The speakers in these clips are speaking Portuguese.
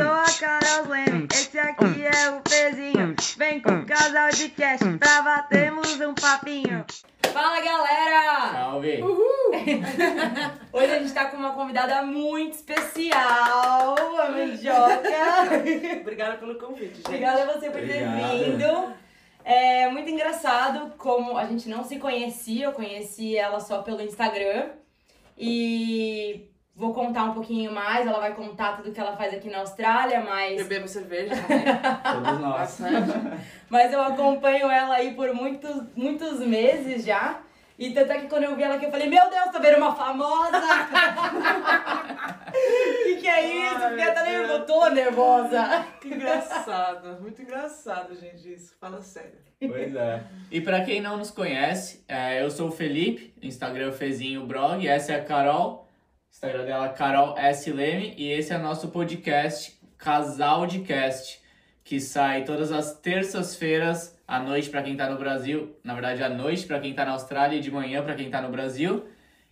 sou a Carol Leme, esse aqui é o Pezinho. Vem com o casal de cast pra batermos um papinho. Fala galera! Salve! Hoje a gente tá com uma convidada muito especial, a Mandioca. Obrigada pelo convite, gente. Obrigada a você por ter Obrigado. vindo. É muito engraçado como a gente não se conhecia, eu conheci ela só pelo Instagram. E vou contar um pouquinho mais, ela vai contar tudo que ela faz aqui na Austrália, mas Bebemos cerveja também. Todos nós. Mas eu acompanho ela aí por muitos, muitos meses já. E tanto é que quando eu vi ela aqui, eu falei, meu Deus, tô vendo uma famosa! que que é isso? Ai, Porque eu tô meu nervosa, Deus. tô nervosa. Que engraçado. Muito engraçado, gente, isso. Fala sério. Pois é. E pra quem não nos conhece, é, eu sou o Felipe, Instagram Fezinho Blog, essa é a Carol, Instagram dela é Carol S. Leme, e esse é nosso podcast Casal de Cast, que sai todas as terças-feiras à noite pra quem tá no Brasil, na verdade à noite pra quem tá na Austrália e de manhã pra quem tá no Brasil.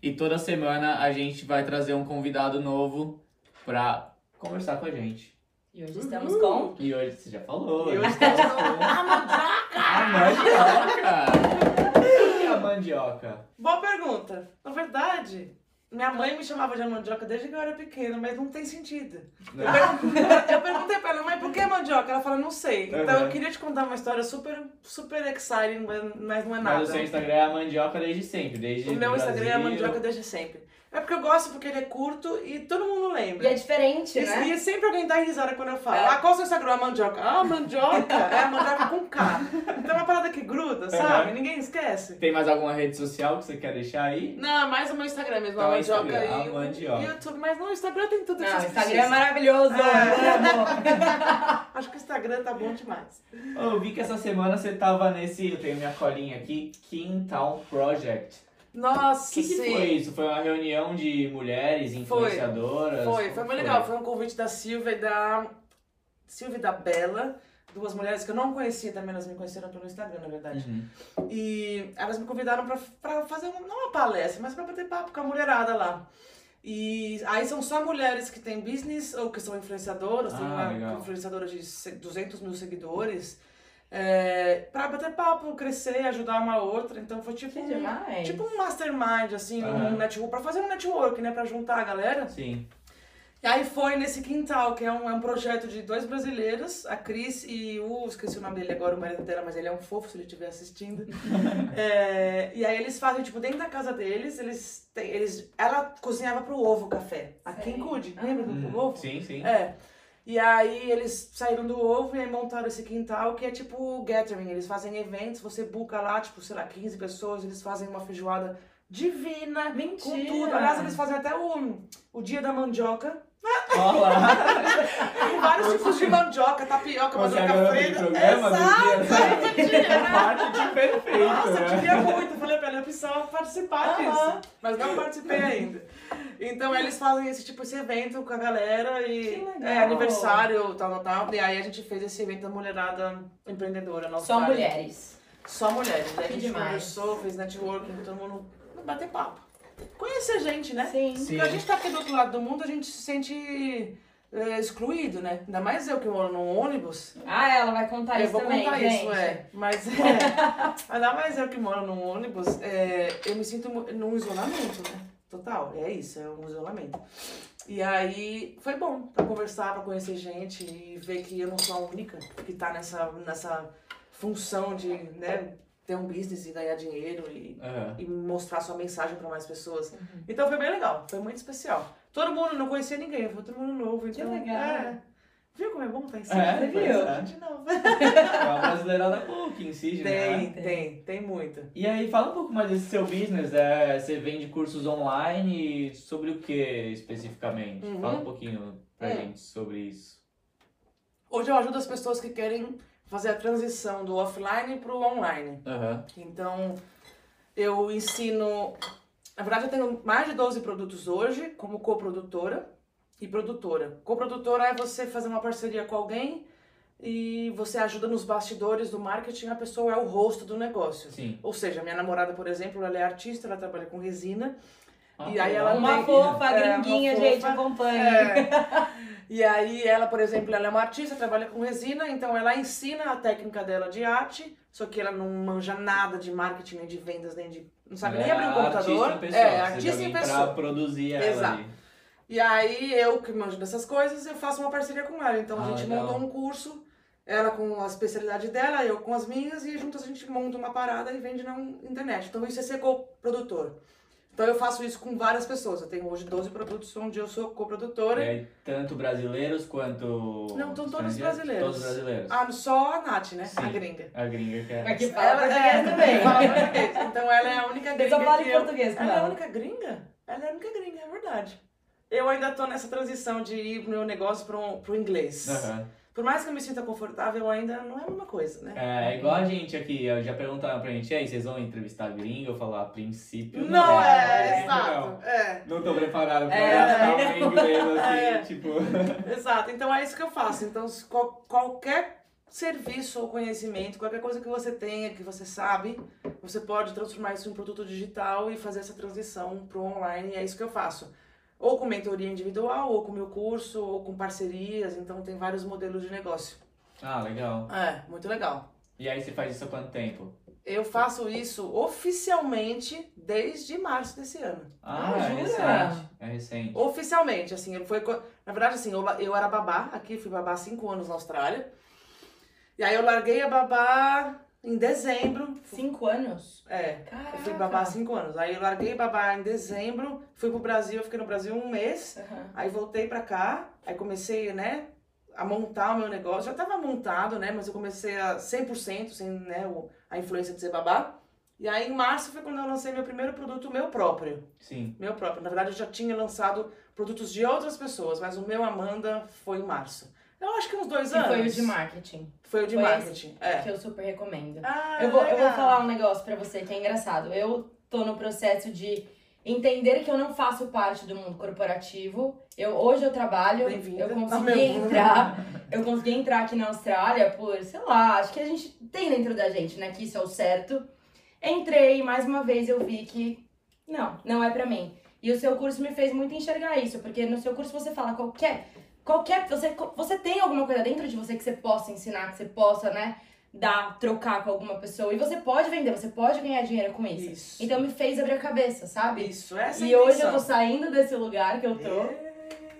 E toda semana a gente vai trazer um convidado novo pra conversar com a gente. E hoje estamos com... E hoje você já falou. E hoje estamos com a mandioca! O que é a mandioca? Boa pergunta. Na verdade, minha mãe me chamava de mandioca desde que eu era pequena, mas não tem sentido. Né? Eu perguntei, pra ela, mãe, por que mandioca? Ela falou, não sei. Então Uhum. eu queria te contar uma história super, super exciting, mas não é nada. Mas o seu Instagram é a mandioca desde sempre, desde O meu do Instagram é Brasil. mandioca desde sempre. É porque eu gosto, porque ele é curto e todo mundo lembra. E é diferente, E, né? e sempre alguém dá risada quando eu falo. É. Ah, qual é o seu Instagram? A mandioca. Ah, mandioca. É a mandioca com K. Então é uma parada que gruda, sabe? Uhum. Ninguém esquece. Tem mais alguma rede social que você quer deixar aí? Não, é mais o meu Instagram mesmo, Então, a é mandioca Instagram, e a o mandioca. YouTube. Mas no Instagram tem tudo Não, o você Instagram é precisa. maravilhoso, É. Acho que o Instagram tá bom demais. Eu vi que essa semana você tava nesse, eu tenho minha colinha aqui, Kingtown Project. Nossa, que, que sim. foi isso? Foi uma reunião de mulheres influenciadoras? Foi, foi Como muito legal. Foi um convite da Silvia e da. Silvia e da Bela, duas mulheres que eu não conhecia também, elas me conheceram pelo Instagram, na verdade. Uhum. E elas me convidaram pra, pra fazer, uma, não uma palestra, mas pra bater papo com a mulherada lá. E aí são só mulheres que têm business ou que são influenciadoras, tem Ah, uma legal. influenciadora de se- 200 mil seguidores, é, pra bater papo, crescer, ajudar uma outra. Então foi tipo, um, tipo um mastermind, assim, Aham. um network, pra fazer um network, né, pra juntar a galera. Sim. E aí foi nesse quintal, que é um, é um projeto de dois brasileiros, a Cris e o, esqueci o nome dele agora, o marido dela, mas ele é um fofo se ele estiver assistindo. É, e aí eles fazem, tipo, dentro da casa deles, eles têm, eles, ela cozinhava pro ovo café, em Sei. Cude, lembra do Uhum. ovo? Sim, sim. É. E aí eles saíram do ovo e aí montaram esse quintal que é tipo gathering. Eles fazem eventos, você buca lá, tipo, sei lá, 15 pessoas, eles fazem uma feijoada divina. Com Mentira. tudo. Aliás, eles fazem até o, o dia da mandioca. Olha lá. Com vários tipos de mandioca, tapioca, Você mandioca agora tem frita. programa do Exato! dia. Marketing perfeito, Nossa, eu né? queria muito. Eu falei pra ela, eu precisava participar disso. Mas não participei ainda. Então eles fazem esse tipo, esse evento com a galera e Que legal. é aniversário, tal, tal, tal. E aí a gente fez esse evento da mulherada empreendedora Só mulheres. Só mulheres. Daí a Que gente demais. conversou, fez networking, todo mundo bater papo. Conhecer gente, né? Sim. Sim. Porque a gente tá aqui do outro lado do mundo, a gente se sente é, excluído, né? Ainda mais eu que moro num ônibus. Ah, ela vai contar eu isso vou também, contar gente. isso, é. Mas é, ainda mais eu que moro num ônibus, é, eu me sinto num isolamento, né? Total, é isso, é um isolamento. E aí foi bom pra conversar, pra conhecer gente e ver que eu não sou a única que tá nessa, nessa função de né, ter um business e ganhar dinheiro e Aham. e mostrar sua mensagem pra mais pessoas. Então foi bem legal, foi muito especial. Todo mundo, não conhecia ninguém, foi todo mundo novo. Então, legal. É. Viu como é bom estar em cima? É, viu? é. De novo. É uma brasileirada boa que incide, Tem, né? tem, tem muito. E aí, fala um pouco mais desse seu business. É, você vende cursos online sobre o que especificamente? Uhum. Fala um pouquinho pra É. gente sobre isso. Hoje eu ajudo as pessoas que querem fazer a transição do offline pro online. Aham. Então, eu ensino. Na verdade, eu tenho mais de 12 produtos hoje, como coprodutora e produtora. Coprodutora é você fazer uma parceria com alguém e você ajuda nos bastidores do marketing, a pessoa é o rosto do negócio. Sim. Ou seja, minha namorada, por exemplo, ela é artista, ela trabalha com resina. Ah, E aí ela Uma tem- fofa, É, uma gringuinha, fofa. gente, acompanhe. É. E aí ela, por exemplo, ela é uma artista, trabalha com resina, então ela ensina a técnica dela de arte, só que ela não manja nada de marketing, nem de vendas, nem de. Não sabe nem É abrir a computador. Artista em pessoa, é, de artista em alguém pra pessoa. produzir ela Exato. ali. E aí eu que manjo dessas coisas, eu faço uma parceria com ela. Então a Ah, gente legal. montou um curso, ela com a especialidade dela, eu com as minhas, e juntos a gente monta uma parada e vende na internet. Então isso é ser coprodutor. Então eu faço isso com várias pessoas. Eu tenho hoje 12 produtos onde eu sou coprodutora. É, tanto brasileiros quanto. Não, estão todos brasileiros. Todos brasileiros. Ah, só a Nath, né? Sim. A gringa. A gringa que é. Aqui fala português também. fala português. Então ela é a única Eu gringa. só falo que em eu- português com Ela é a ela. única gringa? Ela é a única gringa, é verdade. Eu ainda tô nessa transição de ir pro meu negócio pro, pro inglês. Aham. Por mais que eu me sinta confortável, ainda não é a mesma coisa, né? É, é igual a gente aqui, eu já perguntaram pra gente, e aí, vocês vão entrevistar gringo? Eu falar, a princípio. Não, é, gringo, exato. É, Não. não tô preparado pra É, gastar não. um inglês assim, É. tipo. exato. Então é isso que eu faço. Então, qual- qualquer serviço ou conhecimento, qualquer coisa que você tenha, que você sabe, você pode transformar isso em um produto digital e fazer essa transição pro online. E é isso que eu faço. Ou com mentoria individual, ou com meu curso, ou com parcerias. Então tem vários modelos de negócio. Ah, legal. É, muito legal. E aí você faz isso há quanto tempo? Eu faço isso oficialmente desde março desse ano. Ah, Ah, é recente. É recente. Oficialmente, assim, foi. co- Na verdade, assim, eu, eu era babá aqui, fui babá há cinco anos na Austrália. E aí eu larguei a babá em dezembro. Cinco anos? É, Caraca. eu fui babá há cinco anos. Aí eu larguei babá em dezembro, fui pro Brasil, eu fiquei no Brasil um mês. Aham. Aí voltei pra cá, aí comecei, né, a montar o meu negócio. Já tava montado, né, mas eu comecei a 100%, sem, né, a influência de ser babá. E aí em março foi quando eu lancei meu primeiro produto meu próprio. Sim. Meu próprio. Na verdade, eu já tinha lançado produtos de outras pessoas, mas o meu Amanda foi em março. Eu acho que uns dois anos. foi o de marketing, Foi o de Foi marketing. É. que eu super recomendo. Ah, Eu vou, eu vou falar um negócio pra você que é engraçado. Eu tô no processo de entender que eu não faço parte do mundo corporativo. Eu, hoje eu trabalho, eu ao consegui mundo. entrar, eu consegui entrar aqui na Austrália por, sei lá, acho que a gente tem dentro da gente, né, que isso é o certo. Entrei, mais uma vez eu vi que não, não é pra mim. E o seu curso me fez muito enxergar isso, porque no seu curso você fala qualquer qualquer você você tem alguma coisa dentro de você que você possa ensinar, que você possa, né, dar, trocar com alguma pessoa e você pode vender, você pode ganhar dinheiro com isso. Isso. Então me fez abrir a cabeça, sabe? Isso, essa é e hoje eu tô saindo desse lugar que eu tô. É.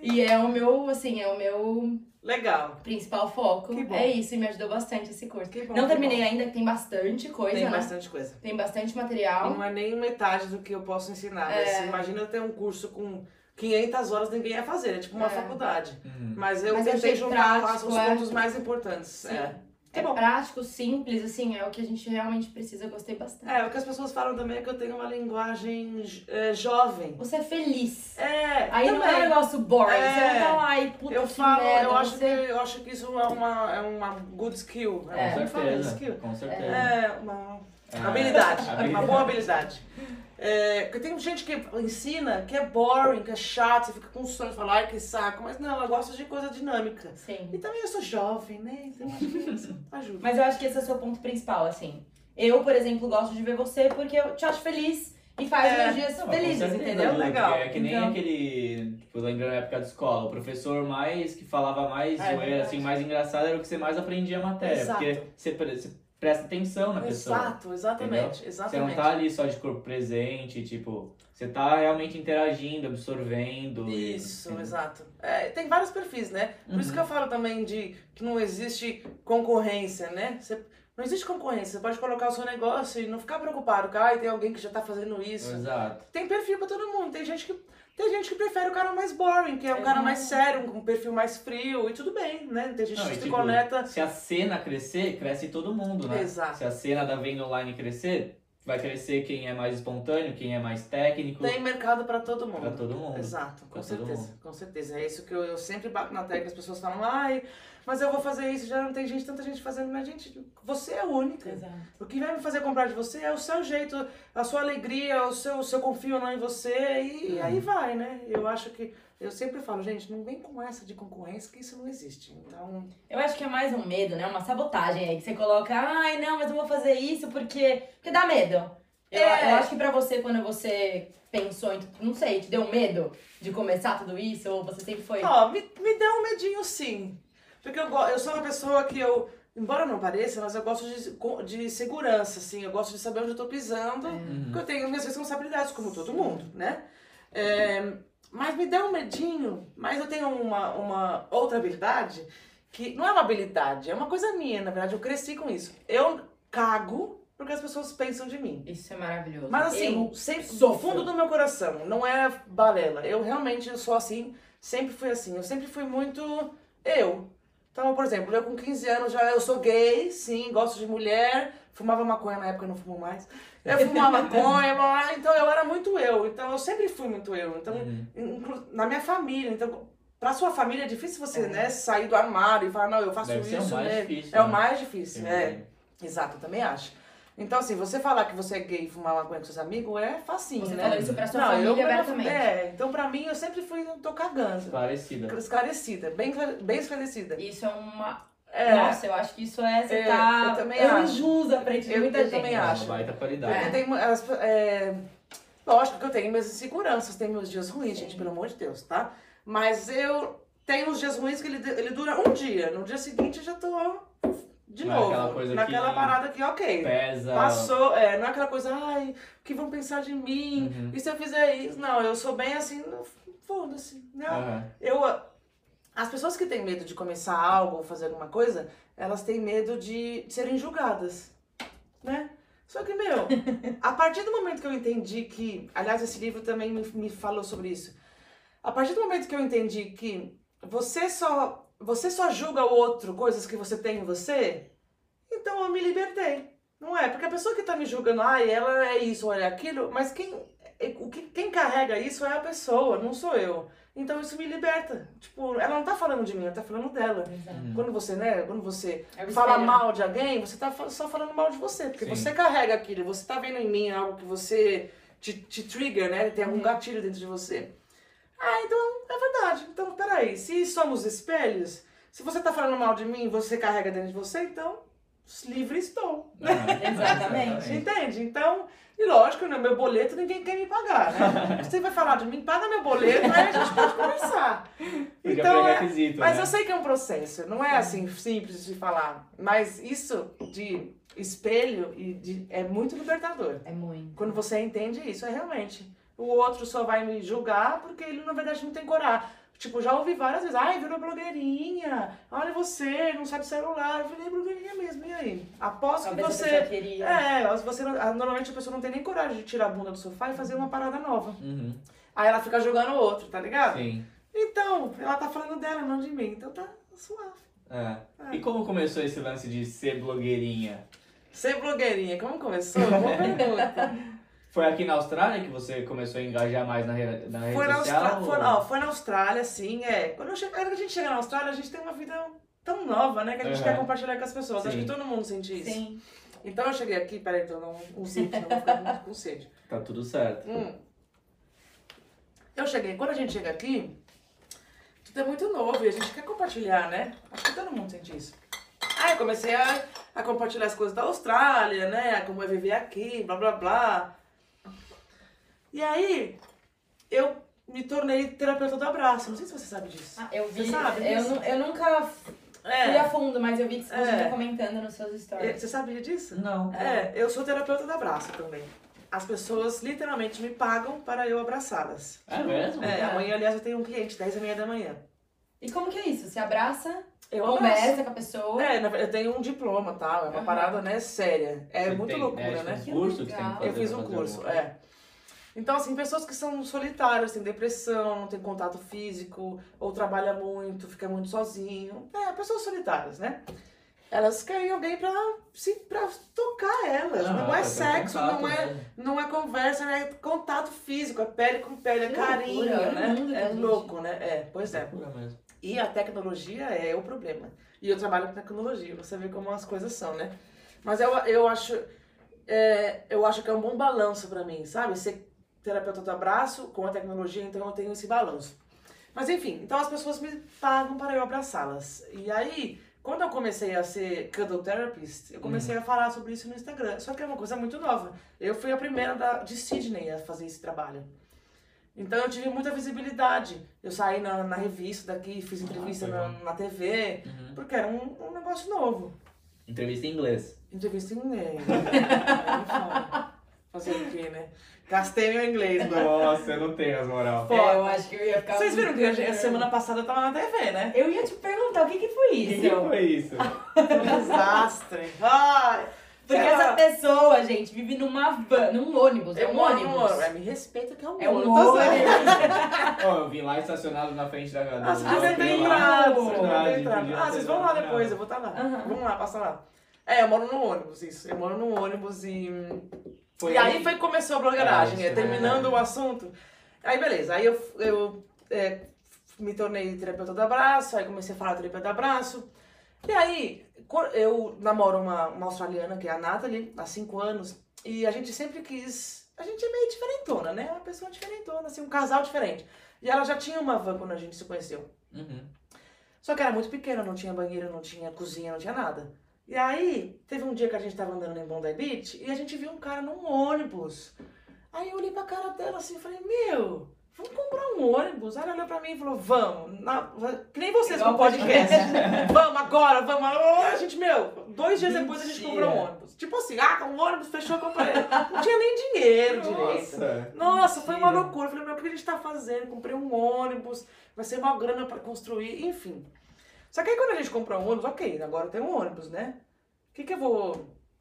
E é o meu, assim, é o meu Legal. principal foco. Que bom. É isso, e me ajudou bastante esse curso. Que bom, Não terminei bom. ainda, que tem bastante coisa, Tem né? bastante coisa. Tem bastante E material. não é nem metade do que eu posso ensinar. É. Mas imagina eu ter um curso com 500 horas ninguém ia fazer. É tipo uma É. faculdade. Uhum. Mas eu Mas tentei juntar prático, os é. pontos mais importantes. Sim. É. É Que bom. prático, simples, assim, é o que a gente realmente precisa. Eu gostei bastante. É, o que as pessoas falam também é que eu tenho uma linguagem é, jovem. Você é feliz. É, Aí não é um também. negócio boring. É. Você não tá lá e puta Eu que falo, merda, eu acho, que, eu acho que isso é uma, é uma good skill. É. Como Com certeza. Skill. Com certeza. É, uma É. habilidade. Habilidade. Uma boa habilidade. É, porque tem gente que ensina que é boring, que é chato, você fica com sono e fala, ai que saco. Mas não, eu gosto de coisa dinâmica. Sim. E também eu sou jovem, né? Então acho que isso ajuda. Mas eu acho que esse é o seu ponto principal, assim. Eu, por exemplo, gosto de ver você porque eu te acho feliz e faz É. meus dias Não, felizes, certeza, entendeu? Ju, Legal. porque É que nem Então- aquele, tipo, lembrando a época de escola, o professor mais que falava mais É, zoeira, assim, mais engraçado era o que você mais aprendia a matéria. Exato. Porque você, você presta atenção na pessoa. Exato, exatamente, Você não exatamente. tá ali só de corpo presente, tipo, você tá realmente interagindo, absorvendo. e- Isso, entendeu? exato. É, tem vários perfis, né? Por isso Uhum. que eu falo também de que não existe concorrência, né? Você, não existe concorrência. Você pode colocar o seu negócio e não ficar preocupado. Que ah, tem alguém que já tá fazendo isso. Exato. Tem perfil pra todo mundo. Tem gente que, tem gente que prefere o cara mais boring, que é um cara mais sério, com um perfil mais frio. E tudo bem, né? Tem gente Não, que se tipo, conecta. Se a cena crescer, cresce todo mundo, né? Exato. Se a cena da venda online crescer, vai crescer quem é mais espontâneo, quem é mais técnico. Tem mercado pra todo mundo. Pra todo mundo. Exato, com Pra certeza, com certeza. É isso que eu, eu sempre bato na tecla, as pessoas falam, ai, mas eu vou fazer isso, já não tem gente, tanta gente fazendo, mas gente, você é única. Exato. O que vai me fazer comprar de você é o seu jeito, a sua alegria, o seu, o seu confio ou não em você, e, e aí vai, né? Eu acho que, eu sempre falo, gente, não vem com essa de concorrência, que isso não existe. Então, Eu acho que é mais um medo, né? Uma sabotagem aí, que você coloca, ai, não, mas eu vou fazer isso porque, porque dá medo. Eu, É. eu acho que pra você, quando você pensou em. Não sei, te deu medo de começar tudo isso? Ou você sempre foi. Ó, me, me deu um medinho sim. Porque eu, eu sou uma pessoa que eu, embora não pareça, mas eu gosto de, de segurança, assim. Eu gosto de saber onde eu tô pisando. Porque eu tenho minhas responsabilidades, como todo mundo, né? É, mas me deu um medinho. Mas eu tenho uma, uma outra habilidade que não é uma habilidade, é uma coisa minha, na verdade. Eu cresci com isso. Eu cago porque as pessoas pensam de mim. Isso é maravilhoso. Mas assim, Eu sempre, do fundo do meu coração, não é balela. Eu realmente sou assim, sempre fui assim. Eu sempre fui muito eu. Então, por exemplo, eu com 15 anos já eu sou gay, sim, gosto de mulher, fumava maconha na época, eu não fumo mais. Eu fumava maconha, blá, então eu era muito eu. Então eu sempre fui muito eu. Então, Uhum. na minha família, então pra sua família é difícil você, né, sair do armário e falar, não, eu faço Deve o isso, mais né? difícil, É o né? mais difícil, Sim. é. Exato, eu também acho. Então, assim, você falar que você é gay e fumar maconha com seus amigos é facinho, Você né? falou isso pra sua Não, família eu, abertamente. É, então pra mim eu sempre fui, tô cagando. Parecida. Esclarecida, bem, bem esclarecida. Isso é uma. É, Nossa, eu acho que isso é. Você É, tá. eu também acho. anjos à frente de Eu- muita eu gente. também É uma acho. baita qualidade. porque tem as, é, lógico que eu tenho minhas inseguranças, tenho meus dias ruins, gente, pelo amor de Deus, tá? Mas eu tenho uns dias ruins que ele, ele dura um dia. No dia seguinte eu já tô de Não é novo. aquela coisa naquela que parada que, ok. Pesa. Passou, é, não é aquela coisa, ai, o que vão pensar de mim? Uhum. E se eu fizer isso? Não, eu sou bem assim, foda-se. Não, Aham. eu. As pessoas que têm medo de começar algo ou fazer alguma coisa, elas têm medo de serem julgadas, né? Só que, meu, a partir do momento que eu entendi que. Aliás, esse livro também me, me falou sobre isso. A partir do momento que eu entendi que você só. Você só julga o outro coisas que você tem em você, então eu me libertei. Não é? Porque a pessoa que tá me julgando, ai, ela é isso ou ela é aquilo, mas quem, o que, quem carrega isso é a pessoa, não sou eu. Então isso me liberta. Tipo, ela não tá falando de mim, ela tá falando dela. Exato. Quando você, né, quando você É fala espelho. mal de alguém, você tá só falando mal de você. Porque Sim. você carrega aquilo, você tá vendo em mim algo que você te, te trigger, né? Tem algum Uhum. gatilho dentro de você. Ah, então é verdade. Então, peraí, se somos espelhos, se você tá falando mal de mim e você carrega dentro de você, então livre estou. Aham. Exatamente. Entende? Então, e lógico, né? Meu boleto ninguém quer me pagar, né? Você vai falar de mim, paga meu boleto, aí a gente pode conversar. Porque Então, é é, mas né? eu sei que é um processo, não é assim simples de falar. Mas isso de espelho e de, é muito libertador. É muito. Quando você entende isso, é realmente. O outro só vai me julgar porque ele, na verdade, não tem coragem. Tipo, já ouvi várias vezes, ai, virou blogueirinha, olha você, não sabe celular. Eu falei, blogueirinha mesmo, e aí? Aposto que Talvez você. queria. É, você não- normalmente a pessoa não tem nem coragem de tirar a bunda do sofá e fazer uma parada nova. Uhum. Aí ela fica julgando o outro, tá ligado? Sim. Então, ela tá falando dela, não de mim. Então tá suave. É. E como começou esse lance de ser blogueirinha? Ser blogueirinha, como começou? Boa pergunta. Foi aqui na Austrália que você começou a engajar mais na, re... na rede Foi na, social? Austra... ou- foi, ó, foi na Austrália, sim, é. Quando, che... Quando a gente chega na Austrália, a gente tem uma vida tão nova, né? Que a gente Uhum. quer compartilhar com as pessoas. Acho Sim. que todo mundo sente isso. Sim. Então eu cheguei aqui, peraí, tô dando um, senão eu vou ficar muito com sede. Tá tudo certo. Hum. Eu cheguei, quando a gente chega aqui, tudo é muito novo e a gente quer compartilhar, né? Acho que todo mundo sente isso. Aí eu comecei a, a compartilhar as coisas da Austrália, né? Como é viver aqui, blá blá blá. E aí, eu me tornei terapeuta do abraço. Não sei se você sabe disso. Ah, eu vi. Você sabe eu, disso? eu nunca fui É. a fundo, mas eu vi que você É. estava comentando nos seus É, stories. Você sabia disso? Não. É, eu sou terapeuta do abraço também. As pessoas literalmente me pagam para eu abraçá-las. É mesmo? É, amanhã, aliás, eu tenho um cliente, 10 e meia da manhã. E como que é isso? Você abraça, Eu conversa abraço. com a pessoa. É, eu tenho um diploma, tal, é uma Aham. parada, né, séria. É Você muito tem, loucura, né? né? Tipo, Que um curso que você tem que fazer Eu fiz um curso, é. Então, assim, pessoas que são solitárias, têm depressão, não têm contato físico, ou trabalha muito, fica muito sozinho. É, pessoas solitárias, né? Elas querem alguém pra, se, pra tocar elas. Ah, não é sexo, contato, não é né? não é conversa, é contato físico, é pele com pele, é carinho, loucura, né? mundo É gente. louco, né? É, pois é. Mesmo. E a tecnologia é o problema. E eu trabalho com tecnologia, você vê como as coisas são, né? Mas eu, eu acho é, eu acho que é um bom balanço pra mim, sabe? Ser terapeuta do abraço com a tecnologia, então eu tenho esse balanço. Mas enfim, então as pessoas me pagam para eu abraçá-las. E aí, Quando eu comecei a ser cuddle therapist, eu comecei a falar sobre isso no Instagram. Só que é uma coisa muito nova. Eu fui a primeira da, de Sydney a fazer esse trabalho. Então eu tive muita visibilidade. Eu saí na, na revista daqui, fiz entrevista foi na, na TV, Uhum. porque era um, um negócio novo. Entrevista em inglês. Entrevista em inglês. Fazer o quê, né? Gastei meu inglês, mano. Nossa, eu não tenho as moral. Pô, É, eu acho que eu ia ficar. Vocês viram que a, muito- semana passada eu tava na TV, né? Eu ia te perguntar o que, que foi O isso. que, que foi isso? Um desastre. Ai, Porque essa pessoa, gente, vive numa van, num ônibus. É um moro no ônibus. ônibus. É, me respeita que é um É um ônibus. Ônibus. Ó, eu vim lá estacionado na frente da casa Ah, vocês devem ter entrado. Ah, vocês vão lá depois, eu vou estar lá. Aham. Vamos lá, passa lá. É, eu moro no ônibus, isso. Eu moro no ônibus e. Foi e aí foi que começou a blogueiragem, É, é, é terminando verdade. o assunto. Aí beleza, aí eu, eu é, me tornei terapeuta do abraço, aí comecei a falar terapeuta do abraço. E aí, eu namoro uma, uma australiana, que é a Natalie, há cinco anos, e a gente sempre quis. A gente é meio diferentona, né? Uma pessoa diferentona, assim, um casal diferente. E ela já tinha uma van quando a gente se conheceu. Uhum. Só que era muito pequena, não tinha banheiro, não tinha cozinha, não tinha nada. E aí, teve um dia que a gente tava andando em Bondi Beach e a gente viu um cara num ônibus. Aí eu olhei pra cara dela assim e falei, meu, vamos comprar um ônibus. Aí ela olhou pra mim e falou, vamos. Na- que nem vocês Igual no podcast. vamos agora, vamos. A gente, meu, dois dias depois a gente Mentira. comprou um ônibus. Tipo assim, ah, um ônibus fechou, eu comprei. Não tinha nem dinheiro direito. Nossa. Nossa, foi uma Mentira. loucura. Eu falei, meu, o que a gente tá fazendo? Comprei um ônibus, vai ser uma grana pra construir, enfim. Só que aí quando a gente comprou um ônibus, ok, agora tem um ônibus, né? O que que eu vou...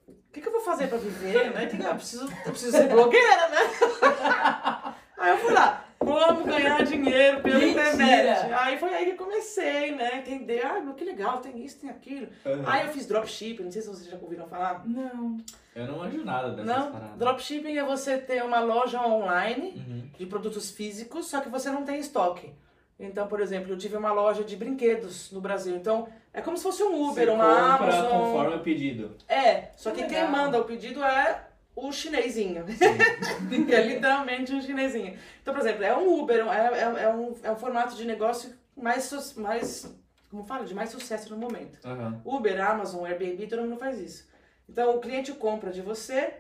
O que que eu vou fazer pra viver, né? Que que eu, preciso, eu preciso ser blogueira, né? aí eu fui lá, vamos ganhar dinheiro pela Mentira. internet. Aí foi aí que comecei, né? Entender, ah, meu, que legal, tem isso, tem aquilo. Uhum. Aí eu fiz dropshipping, não sei se vocês já ouviram falar. Não. Eu não manjo nada dessas Não, paradas. dropshipping é você ter uma loja online Uhum. de produtos físicos, só que você não tem estoque. Então, por exemplo, eu tive uma loja de brinquedos no Brasil. Então, é como se fosse um Uber, Você uma compra Amazon. conforme o pedido. É, só Que que, quem manda o pedido é o chinesinho. que é literalmente um chinesinho. Então, por exemplo, é um Uber, é, é, é um, é um formato de negócio mais, su- mais, como fala, de mais sucesso no momento. Uhum. Uber, Amazon, Airbnb, todo mundo faz isso. Então o cliente compra de você,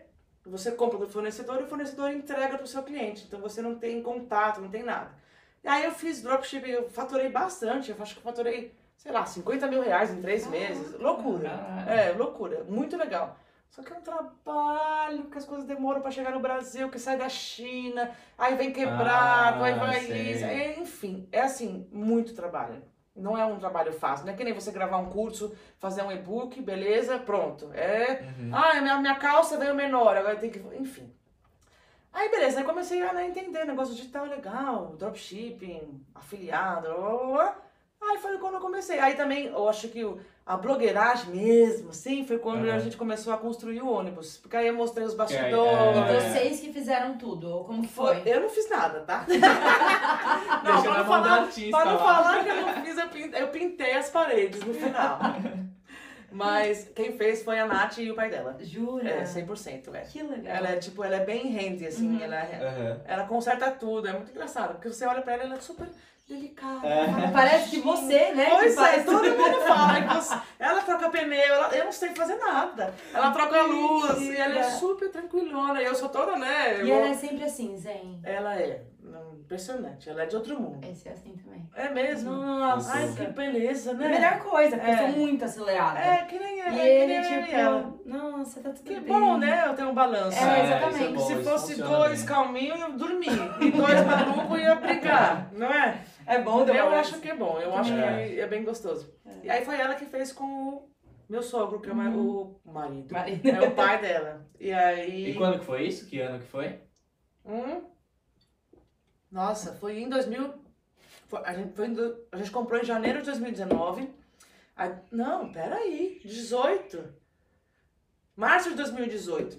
você compra do fornecedor e o fornecedor entrega para o seu cliente. Então você não tem contato, não tem nada. E aí eu fiz dropshipping, eu faturei bastante, eu acho que eu faturei, sei lá, 50 mil reais em três meses. Loucura. caralho. É, loucura. Muito legal. Só que é um trabalho, que as coisas demoram para chegar no Brasil, que sai da China, aí vem quebrado, Ah, aí vai sei. isso. é, enfim, é assim, muito trabalho. Não é um trabalho fácil. Não é que nem você gravar um curso, fazer um e-book, beleza, pronto. É. Uhum. Ah, minha, minha calça veio menor, agora tem que. Enfim. Aí beleza, aí comecei a né, entender, negócio digital é legal, dropshipping, afiliado, blá, blá, blá. Aí foi quando eu comecei. Aí também, eu acho que a blogueiragem mesmo, sim, foi quando Aham. a gente começou a construir o ônibus. Porque aí eu mostrei os bastidores. E É. vocês que fizeram tudo, ou como que Foi. foi? Eu não fiz nada, tá? Deixa pra na não falar, artista pra não falar que eu não fiz, eu pintei, eu pintei as paredes no final. Mas quem fez foi a Nath e o pai dela. Jura? É, 100%, é. Que legal. Ela é, tipo, ela é bem handy, assim, Uhum. ela, Uhum. ela conserta tudo, é muito engraçado. Porque você olha pra ela, ela é super delicada. É. Parece que você, né? Pois que é, faz todo tudo. mundo fala. que você- ela troca pneu, ela- eu não sei fazer nada. Ela troca a luz, e ela é super tranquilona. E eu sou toda, né? E eu- ela é sempre assim, Zen. ela é impressionante, ela é de outro mundo. Esse é assim também. É mesmo? Nossa. Ai, que beleza, É né? a melhor coisa, porque É. eu sou muito acelerada. É, que nem ela. E é que ele, nem eu e tipo, ela. nossa, tá tudo Que bem. bom, né? Eu tenho um balanço. É, É, exatamente. é bom, Se fosse dois calminhos, eu dormia. E dois malucos ia brigar, não é? É bom Eu balanço. acho que é bom, eu acho É. que é bem gostoso. E aí foi ela que fez com o meu sogro, que é o ma- o marido. Marido. É o pai dela. E aí. E quando que foi isso? Que ano que foi? Hum? Nossa, foi em 2000. foi- a, gente foi a gente comprou em janeiro de 2019. Aí- não, peraí. 18. Março de 2018.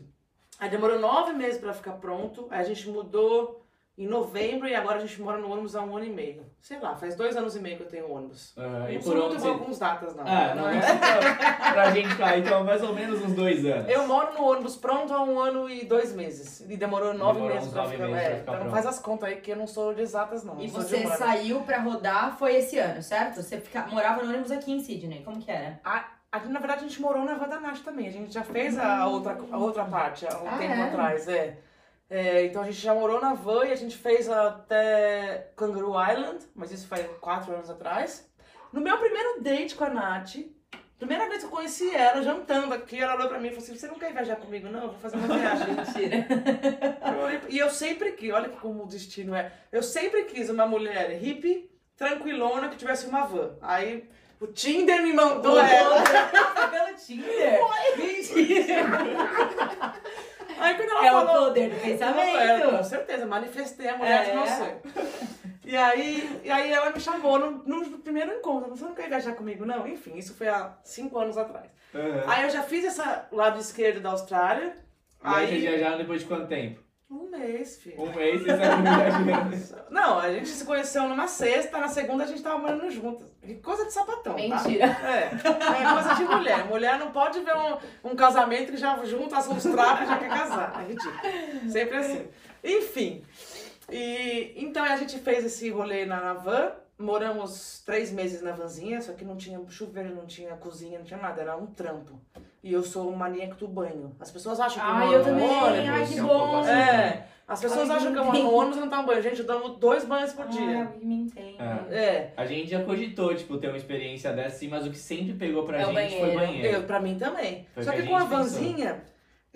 Aí demorou nove meses pra ficar pronto. Aí a gente mudou em novembro e agora a gente mora no ônibus há um ano e meio. Sei lá, faz dois anos e meio que eu tenho ônibus. Ah, Eu e não por muito boa com os datas, não. Ah, não, não pra, pra gente cair, então mais ou menos uns dois anos. Eu moro no ônibus pronto há um ano e dois meses. E demorou nove Demorou meses pra nove ficar. meses é, pra ficar então não pronto. faz as contas aí que eu não sou de exatas, não. E você saiu pra rodar foi esse ano, certo? Você fica... morava no ônibus aqui em Sydney. Como que era? Aqui, na verdade, a gente morou na Van da Nath também. A gente já fez a outra, a outra parte há um Ah, tempo é? atrás, é. É, Então a gente já morou na van e a gente fez até Kangaroo Island, mas isso foi quatro anos atrás. No meu primeiro date com a Nath, primeira vez que eu conheci ela, jantando aqui, ela olhou pra mim e falou assim: Você não quer viajar comigo? Não, eu vou fazer uma viagem. Mentira. Eu E eu sempre quis, olha como o destino é. Eu sempre quis uma mulher hippie, tranquilona, que tivesse uma van. Aí o Tinder me mandou ela. Foi pelo Tinder. Mentira. Aí quando ela É o falou. poder do É, com pensamento. certeza, manifestei a mulher É. meu sonho. E aí, e aí ela me chamou no, no primeiro encontro. Você não quer viajar comigo, não? Enfim, isso foi há cinco anos atrás. Aham. Aí eu já fiz esse lado esquerdo da Austrália. E aí vocês Aí. viajaram depois de quanto tempo? Um mês, filho. Um mês estavam viajando. Não, a gente se conheceu numa sexta, na segunda a gente tava morando juntas. Que coisa de sapatão, tá? Mentira. É, é coisa de mulher. Mulher não pode ver um, um casamento que já junta os trapos e já quer casar. É ridículo. Sempre assim. Enfim. E, então a gente fez esse rolê na, na van. Moramos três meses na vanzinha, só que não tinha chuveiro, não tinha cozinha, não tinha nada. Era um trampo. E eu sou um maníaco do banho. As pessoas acham que Ai, moro eu também. ônibus- Ai, que é um bom. assim. É. As pessoas Ai, acham que eu moro no ônibus e não tomo banho. Gente, eu tomo dois banhos por dia. Ai, me entende. É. É. A gente já cogitou, tipo, ter uma experiência dessa, assim, mas o que sempre pegou pra É o gente foi banheiro. banheiro. Eu, pra mim também. Foi Só o que, que a com a pensou. vanzinha, é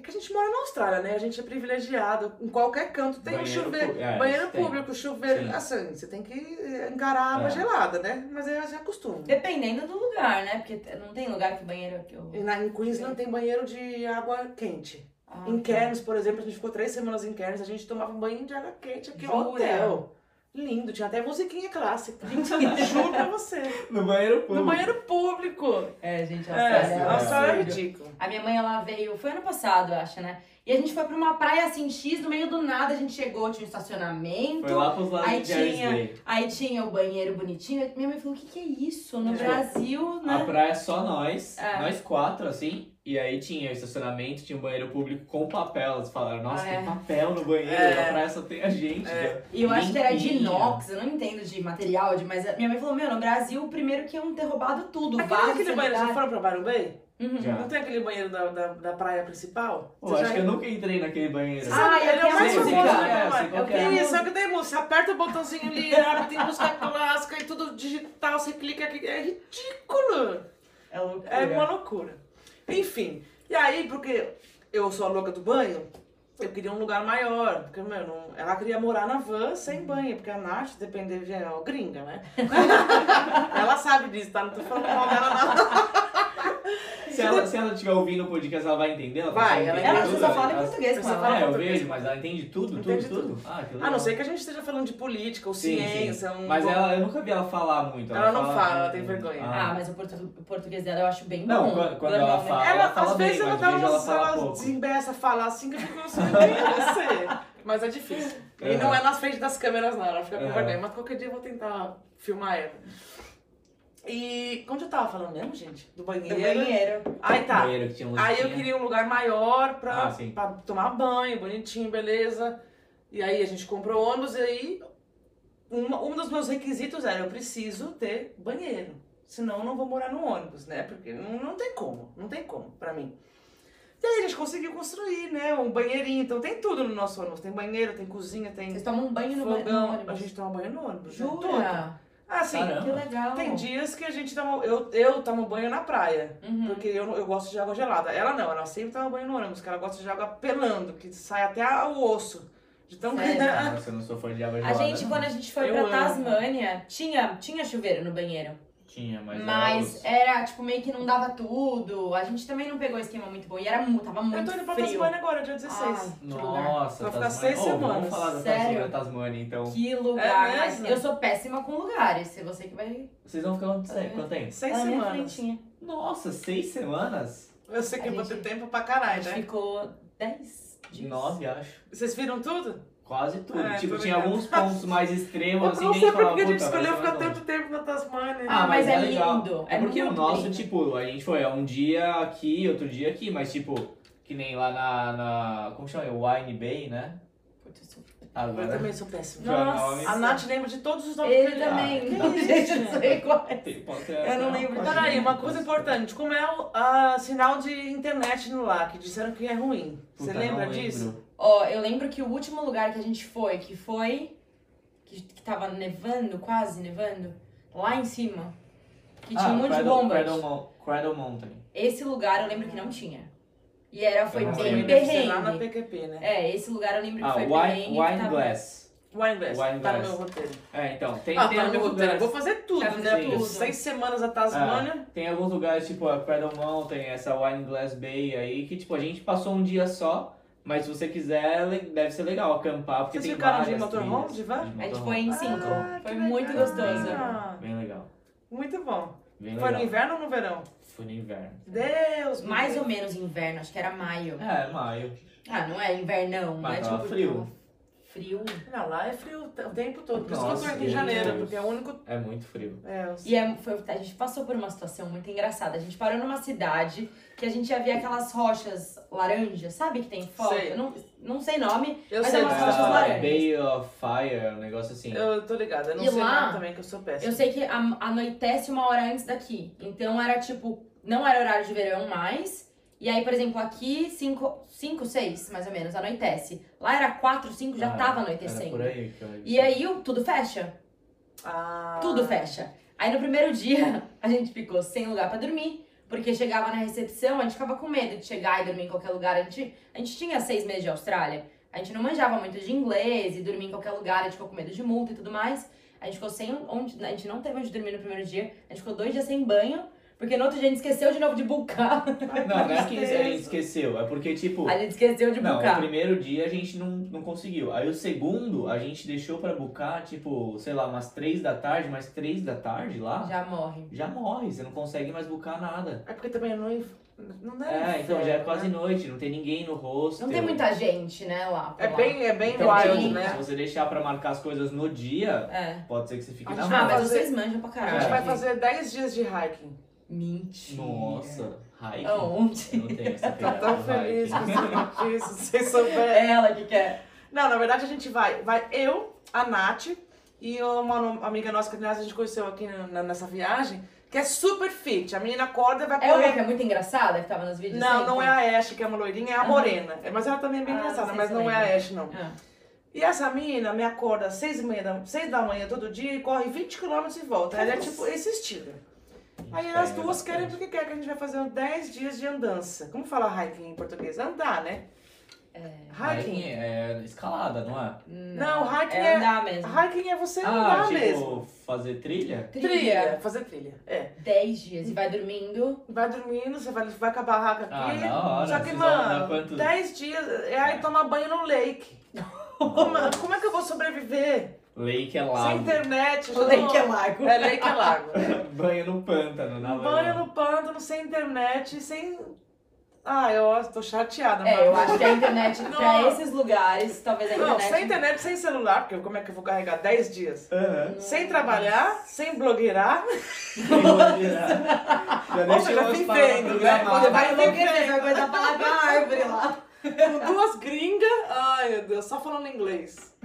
que a gente mora na Austrália, né? A gente é privilegiado. Em qualquer canto tem um Banheiro chuveiro. pu- é, banheiro isso tem. público, chuveiro. Sim. Assim, você tem que eh, encarar a água É. gelada, né? Mas eu já costumo. Dependendo do lugar, né? Porque não tem lugar que banheiro que eu. Na, em Queensland tem banheiro de água quente. Ah, em tá. Cairns, por exemplo, a gente ficou três semanas em Cairns, a gente tomava banho de água quente aqui no hotel. Lindo, tinha até musiquinha clássica. Juro pra você. No banheiro público. No banheiro público. É, gente, a É, a Austrália é ridículo. A minha mãe, ela veio, foi ano passado, eu acho, né? E a gente foi pra uma praia assim, X, no meio do nada, a gente chegou, tinha um estacionamento. Foi lá pros lados Aí de tinha-. Aí tinha o banheiro bonitinho. Minha mãe falou: o que, que é isso? No É. Brasil, A né? praia é só nós, É. nós quatro, assim. E aí tinha o estacionamento, tinha um banheiro público com papel. Eles falaram, nossa, Ah, tem é. papel no banheiro, É. a praia só tem a gente. É. né? E eu acho que era de inox, eu não entendo de material, de, mas minha mãe falou: meu, no Brasil, primeiro que iam ter roubado tudo. Aquele, vaso, aquele banheiro, já sanitário. foram pra Bay? Uhum. Não tem aquele banheiro da, da, da praia principal? Pô, acho já- que eu nunca entrei naquele banheiro. Ah, e ele é o tem a mais famoso, É, né, é. É só que tem. Você aperta o botãozinho ali, tem música clássica e tudo digital, você clica aqui. É ridículo! É loucura. É uma loucura. Enfim, e aí, porque eu sou a louca do banho, eu queria um lugar maior. Porque, meu, não- ela queria morar na van sem banho, porque a Nath, depender de é gringa, né? ela sabe disso, tá? Não tô falando mal dela, não. Se ela, se ela estiver ouvindo o podcast, ela vai entender? Ela Vai, ela- entender Ela tudo? só fala em Ela- português com ela. fala É, eu português. vejo, mas ela entende tudo, Entende tudo, tudo. tudo. Ah, A legal. não ser que a gente esteja falando de política ou Sim, sim. ciência. Um... Mas ela, eu nunca vi ela falar muito. Ela não fala, ela tem vergonha. Ah, mas o, portu- o português dela eu acho bem Não, bom. quando- quando ela fala- Ela, fala às bem, vezes ela dá ela umas. falar Ela pouco. desembeça a falar assim que eu fico quem é você? Mas é difícil. E não é nas frente das câmeras, não. Ela fica com vergonha. Mas qualquer dia eu vou tentar filmar ela. E onde eu tava falando mesmo, gente? Do Do banheiro. banheiro. Aí tá. Banheiro que tinha Aí eu queria um lugar maior pra, Ah, pra tomar banho, bonitinho, beleza. E aí a gente comprou ônibus e aí um, um dos meus requisitos era eu preciso ter banheiro. Senão eu não vou morar no ônibus, né? Porque não, não tem como, não tem como pra mim. E aí a gente conseguiu construir, né? Um banheirinho. Então tem tudo no nosso ônibus. Tem banheiro, tem cozinha, tem Vocês tomam um banho no, ba- no fogão. ônibus. A gente toma banho no ônibus. né? Jura? Ah, sim. Caramba. Que legal. Tem dias que a gente toma. Eu, eu tomo banho na praia. Uhum. Porque eu, não- eu gosto de água gelada. Ela não, ela sempre toma banho no ônibus, porque ela gosta de água pelando, que sai até o osso. De tão Sério? Nossa, eu não sou fã de água A gelada. gente, não. quando a gente foi Eu pra amo. Tasmânia, tinha, tinha chuveiro no banheiro. Tinha, mas, era Mas os- era, tipo, meio que não dava tudo. A gente também não pegou um esquema muito bom. E era, tava Eu muito tô indo pra frio. Tasmania agora, dia 16. Ah, que lugar. Nossa, Vai ficar seis Vamos semanas. falar da Sério? Tasmânia, então. Que lugar. É mas mesmo? eu sou péssima com lugares. Se você que vai. Vocês vão ficar quanto É. tempo? Quanto tempo? Seis minha semanas. Nossa, seis semanas? Eu sei que eu vou gente- ter tempo pra A caralho, gente né? ficou 10 dias. Nove, acho. Vocês viram tudo? Quase tudo. É, tipo, tinha ligado. alguns pontos mais extremos, Eu assim, não que a sei gente por falava, que a gente "Puta, vai escolheu ficar mais tanto tempo na Tasmânia. Ah, Ah, mas, mas é, é legal. lindo, É é porque o nosso, lindo. tipo, a gente foi é um dia aqui, outro dia aqui, mas tipo, que nem lá na. na como chama? Wine Bay, né? Putz, eu Eu Agora. também sou péssima. Qual é o Nossa. A Nath lembra de todos os nomes Ele também. Que Não, isso, gente, eu não sei qual é. Eu não lembro. Peraí, uma coisa importante. Como é o a sinal de internet no lá, que disseram que é ruim. Você Puta, lembra não disso? lembro. Ó, eu lembro que o último lugar que a gente foi, que foi. que, que tava nevando, quase nevando, lá em cima. Que tinha Ah, um monte de Cradle- bombas. Cradle, Cradle Mountain. Esse lugar eu lembro que não tinha. E era, foi Eu bem ser lá na perrengue. PQP, né? É, esse lugar eu lembro que Ah, foi Wine, perrengue. que wine tava- Glass. Wine Glass. Wine Tá no meu roteiro. É, então, tem, ah, tem tá no meu roteiro. Eu lugares. vou fazer tudo, né? fazer Porque tudo. seis semanas na Tasmânia. Tem alguns lugares, tipo a Cradle Mountain, essa Wine Glass Bay aí, que tipo, a gente passou um dia só, mas se você quiser, deve ser legal acampar, porque Vocês tem ficaram de várias motorhome, trilhas. de van? A gente foi em cinco. Ah, foi muito legal. gostoso. Bem legal, bem legal. Muito bom. Bem Foi legal. no inverno ou no verão? Foi no inverno. Deus, Mais livre. ou menos inverno, acho que era maio. É, maio. Ah, não é invernão, Mas não é tava tipo frio. Frio. Não, lá é frio o tempo todo. Por isso que eu tô aqui em Deus. janeiro, porque é o único. É muito frio. É, eu E é, foi, a gente passou por uma situação muito engraçada. A gente parou numa cidade que a gente ia ver aquelas rochas laranjas, sabe que tem foto? Sei. Eu não, não sei nome, Eu mas sei é umas rochas falando. laranjas. Bay of Fire, um negócio assim. Eu tô ligada. Eu não E sei lá, nada também, que eu sou péssima. Eu sei que a- anoitece uma hora antes daqui. Então era tipo, não era horário de verão mais. E aí, por exemplo, aqui 5, 6, mais ou menos, anoitece. Lá era 4, 5, já Ah, tava Era anoitecendo. por aí eu E aí tudo fecha. Ah. Tudo fecha. Aí no primeiro dia, a gente ficou sem lugar pra dormir, porque chegava na recepção, a gente ficava com medo de chegar e dormir em qualquer lugar. A gente, a gente tinha seis meses de Austrália, a gente não manjava muito de inglês e dormir em qualquer lugar, a gente ficou com medo de multa e tudo mais. A gente ficou sem onde. A gente não teve onde dormir no primeiro dia, a gente ficou dois dias sem banho, porque no outro dia a gente esqueceu de novo de bucar. Não, não é que a gente esqueceu, é porque, tipo. A gente esqueceu de Não, o bucar. primeiro dia a gente não, não conseguiu. Aí o segundo a gente deixou pra bucar, tipo, sei lá, umas três da tarde, mas três da tarde lá, já, Já morre. morre, você não consegue mais bucar nada. É porque também não, não deve É, então já é inferno, quase né? noite, não tem ninguém no rosto. Não tem muita gente, né, lá. É lá. bem, é bem Então, wild, Se né? você deixar pra marcar as coisas no dia, É. pode ser que você fique A na gente Ah, mas vocês manjam pra A caralho. gente vai fazer 10 dias de hiking. Mentira. Nossa, hiking. Aonde? Eu não tenho essa Tô pegada tão feliz com saber disso, se vocês souberem. É ela que quer. Não, na verdade a gente vai, vai eu, a Nath e uma amiga nossa que aliás, a gente conheceu aqui nessa viagem, que é super fit. A menina acorda e vai É uma que correr. é muito engraçada, que tava nos vídeos Não, sempre? não é a Ashe, que é uma loirinha, é a Aham. morena. É, Mas ela também é bem Ah, engraçada, mas não é a Ashe, não. Ah. E essa menina me acorda às seis, e meia da, seis da manhã todo dia e corre 20 km e volta. Ela é tipo esse estilo. Aí as duas querem porque quer que a gente vai fazer uns 10 dias de andança. Como fala hiking em português? Andar, né? Hiking Hiking. é escalada, não é? Não, hiking é é- andar mesmo. Hiking é você ah, andar tipo, mesmo. fazer trilha? Trilha. Fazer trilha. É. 10 dias e vai dormindo. Vai dormindo, você vai, vai com a barraca Ah, aqui. da hora. Só que, Vocês mano, quantos- 10 dias. E aí toma banho no lake. como, como é que eu vou sobreviver? Lake é Sem lago. internet. eu O já lake é lago. É, lake é lago. Banho no pântano, na Banho lama. no pântano, sem internet, sem. Ah, eu tô chateada, É, eu acho que a internet, pra Não. esses lugares, talvez a Não, internet... sem internet, sem celular, porque como é que eu vou carregar 10 dias? Aham. Sem trabalhar, sem blogueirar. Já Ou seja, deixou as palavras né? programadas. Você vai enlouquecer, vivendo. você vai começar a falar com a árvore lá. Com duas gringas. Ai, meu Deus, só falando inglês.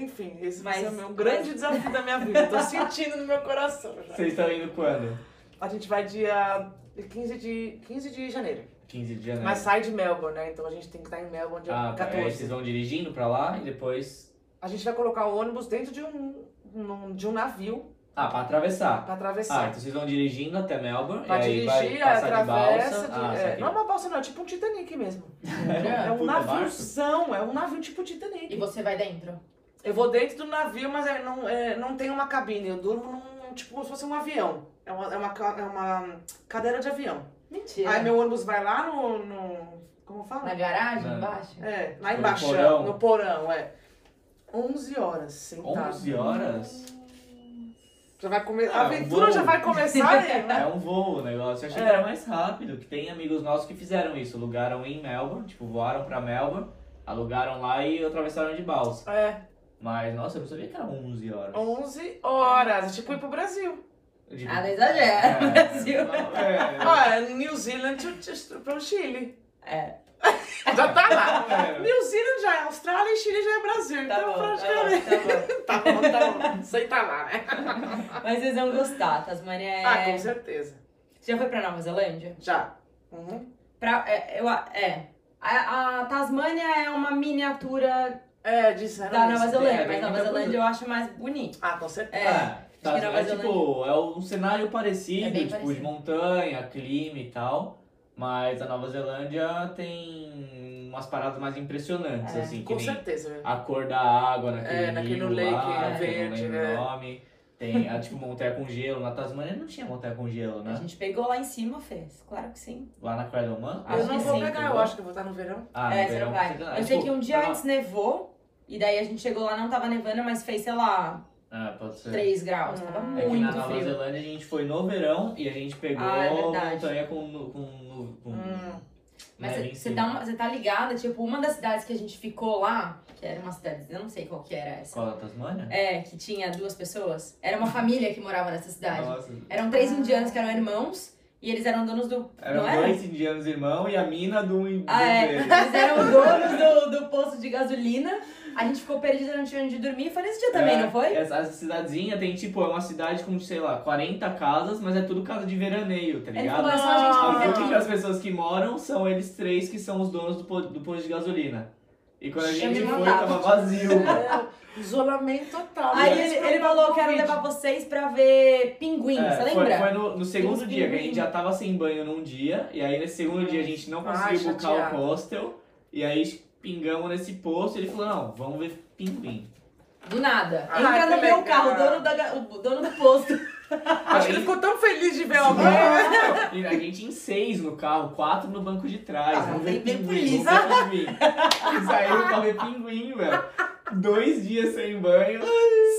Enfim, esse vai ser o meu grande desafio da minha vida. Tô sentindo no meu coração já. Vocês estão indo quando? A gente vai dia 15 de, 15 de janeiro. 15 de janeiro. Mas sai de Melbourne, né? Então a gente tem que estar em Melbourne dia Ah, tá. Aí 14. vocês vão dirigindo pra lá e depois. A gente vai colocar o ônibus dentro de um, de um navio Ah, pra atravessar. pra Ah, atravessar. então vocês vão dirigindo até Melbourne. Pra e aí dirigir, vai atravessa. balsa. de- ah, é, não é uma balsa, não, é tipo um Titanic mesmo. É um Puta barco. naviozão, é um navio tipo Titanic. E você vai dentro? Eu vou dentro do navio, mas é, não, é, não tem uma cabine. Eu durmo num, tipo, como se fosse um avião. É uma, é uma, é uma cadeira de avião. Mentira. Aí meu ônibus vai lá no. no como fala? Na garagem, embaixo? É, lá No embaixo. porão. No porão, é. 11 horas sentado. 11 horas? Já vai começar. Ah, a aventura voo. já vai começar aí, né? É um voo o negócio. Eu achei É. que era mais rápido. Que tem amigos nossos que fizeram isso. Alugaram em Melbourne, tipo, voaram pra Melbourne. Alugaram lá e atravessaram de balsa. É, Mas, nossa, eu não sabia que era 11 horas. 11 horas. É tipo ir pro Brasil. De- Ah, não exagera, É, Brasil. É, Ah, é New Zealand pro Chile. É, Já tá lá. É. New Zealand já é Austrália e Chile já é Brasil. tá então, bom, tá praticamente. bom, tá bom. Tá bom, tá bom. Sei tá lá, né? Mas vocês vão gostar, Tasmânia é... Ah, com certeza. Você já foi pra Nova Zelândia? Já. Uhum. Pra, é, eu, é. A, a Tasmânia é uma miniatura É, disseram da Nova isso. Zelândia, é, mas Nova Zelândia eu acho mais bonito. Ah, com certeza. É. É, tá, é Zelândia- tipo, é um cenário parecido, É tipo, de parecido. montanha, clima e tal. Mas a Nova Zelândia tem umas paradas mais impressionantes, É, assim, que Com nem certeza. a cor da água naquele É, naquele rio lake, lá, é verde, não lembro é. o nome. Tem a, tipo, montanha com gelo. Na Tasmânia não tinha montanha com gelo, A né? gente pegou lá em cima, fez. Claro que sim. Lá na Cardamã? Eu não vou sim, pegar, eu acho que eu vou estar no verão. Ah, é, no você verão, não vai. você- Eu é, sei tipo, que um dia tava- antes nevou, e daí a gente chegou lá, não tava nevando, mas fez, sei lá, Ah, pode ser. 3 graus. Hum. Tava É que na muito Nova frio. Zelândia a gente foi no verão e a gente pegou Ah, é montanha com, nu- com, Hum. Mas você- cima. tá, uma- tá ligada, tipo, uma das cidades que a gente ficou lá, que era uma cidade, eu não sei qual que era essa. Qual a Tasmânia? É, que tinha duas pessoas. Era uma família que morava nessa cidade. Nossa. Eram três indianos que eram irmãos e eles eram donos do. Eram não era? dois indianos irmãos e a mina do do Ah, é. dele. Eles eram donos do, do posto de gasolina. A gente ficou perdido, não tinha onde dormir. Foi nesse dia também, É, não foi? Essa, essa cidadezinha tem, tipo, é uma cidade com, sei lá, 40 casas, mas é tudo casa de veraneio, tá Ele ligado? falou, é só a gente As que aqui. pessoas que moram são eles três que são os donos do, do posto de gasolina. E quando a gente foi, tava vazio. É, isolamento total. Aí ele, ele foi falou: quero levar vocês pra ver pinguim, É, você foi, lembra? foi no, no segundo dia, que a gente já tava sem banho num dia, e aí nesse segundo dia a gente não conseguiu buscar o hostel, e aí pingamos nesse posto e ele falou, não, vamos ver pinguim. Do nada. Ah, Entra no meu legal. carro, o dono, da, o dono do posto. Acho que ele ficou tão feliz de ver alguém. Não, e a gente em seis no carro, quatro no banco de trás. Ah, vamos tem ver pinguim, polícia. vamos ver pinguim. E saiu pra ver pinguim, velho. Dois dias sem banho,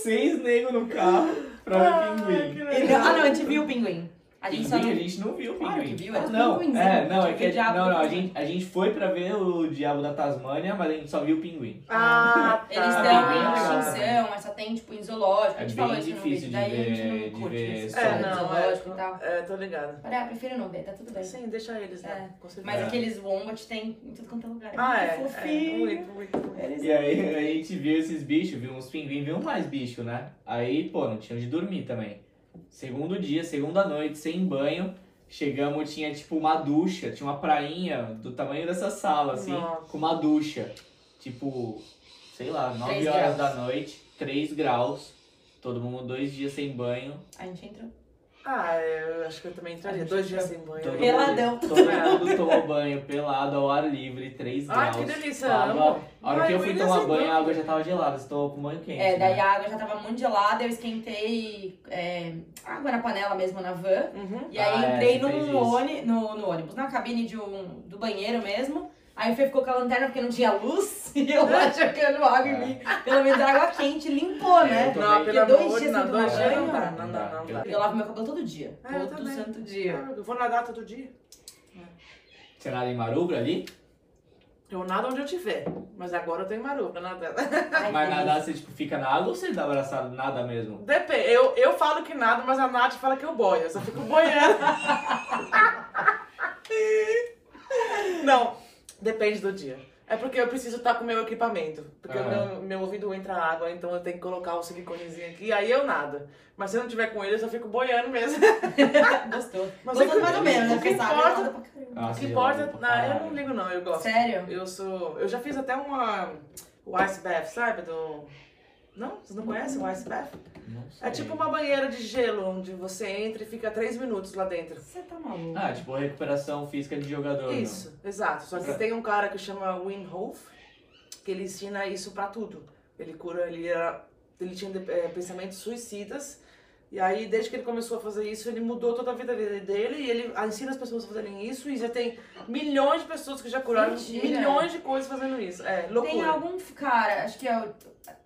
seis negros no carro pra ver pinguim. que Ele- ah, não, a gente viu o pinguim. A gente só Pinguim, não... a gente não viu o Claro pinguim. que viu, era Ah, não, pinguinzinhos, é, não, é tipo que o diabo não, não, a gente, a gente foi pra ver o Diabo da Tasmânia, mas a gente só viu o pinguim. Ah, tá. Eles Ah, dão bem em extinção, mas só tem, tipo, em zoológico. A É gente bem falou isso no difícil vídeo. de Daí a gente ver- não curte ver isso. É, É, não, zoológico é, e tal. é, tô ligado. Olha, eu prefiro não ver, tá tudo bem. Sim, deixa eles, né? É. Mas É. aqueles wombat tem em tudo quanto é lugar. Ah, é. muito é. fofinho. Muito, muito. Eles E aí a gente viu esses bichos, viu uns pinguins, viu mais bicho, né? Aí, pô, não tinha onde dormir também. Segundo dia, segunda noite, sem banho. Chegamos, tinha tipo uma ducha, tinha uma prainha do tamanho dessa sala, assim, Nossa. com uma ducha. Tipo, sei lá, 9 Três horas graus. da noite, 3 graus. Todo mundo dois dias sem banho. A gente entrou. Ah, eu acho que eu também entraria. Dois dias sem banho. Todo Peladão. Mundo, todo mundo tomou banho pelado ao ar livre, 3 Ai, graus. que delícia, Tava- amo. A hora Ai, que eu fui tomar banho, dúvida. a água já tava gelada. Você tomou com banho quente. É, né? daí a água já tava muito gelada, eu esquentei é, água na panela mesmo na van. Uhum. E aí Ah, é, entrei fez num no, no ônibus, na cabine de um, do banheiro mesmo. Aí o Fê ficou com a lanterna porque não tinha luz e eu lá jogando água em É. mim. Pelo menos a água quente limpou, né? Eu tô- Não, Porque pelo dois dias não, sem dois tomar dias não banho, dá, não não dá. não Eu- dá. Eu lavo meu cabelo todo dia. Ah, todo santo dia. Eu vou nadar todo dia. Você nada em Marubra ali? Eu nado onde eu tiver. Mas agora eu tenho marubra nadando. Mas nadar, você tipo, fica na água ou você dá abraçado nada mesmo? Depende. Eu, eu falo que nado, mas a Nath fala que eu boio. Eu só fico boiando. Não, depende do dia. É porque eu preciso estar com o meu equipamento. Porque o Aham. meu, meu ouvido entra água, então eu tenho que colocar o siliconezinho aqui. Aí eu nado. Mas se eu não tiver com ele, eu só fico boiando mesmo. Gostou. Mas Gostou é mais ou menos, né? o que Porque sabe, importa- nada pra caramba. o que importa. pra Não, eu caralho. não ligo, não. Eu gosto. Sério? Eu sou. Eu já fiz até uma. O Ice Bath, sabe? Do. Não? Vocês não conhecem o Ice Bath? Não sei. É tipo uma banheira de gelo, onde você entra e fica três minutos lá dentro. Você tá maluco? Ah, tipo recuperação física de jogador. Isso, exato. Só que É. tem um cara que chama Wim Hof, que ele ensina isso pra tudo. Ele cura, ele era. Ele tinha eh, pensamentos suicidas. E aí, desde que ele começou a fazer isso, ele mudou toda a vida dele e ele ensina as pessoas a fazerem isso. E já tem milhões de pessoas que já curaram Mentira. milhões de coisas fazendo isso. É, loucura. Tem algum cara, acho que é o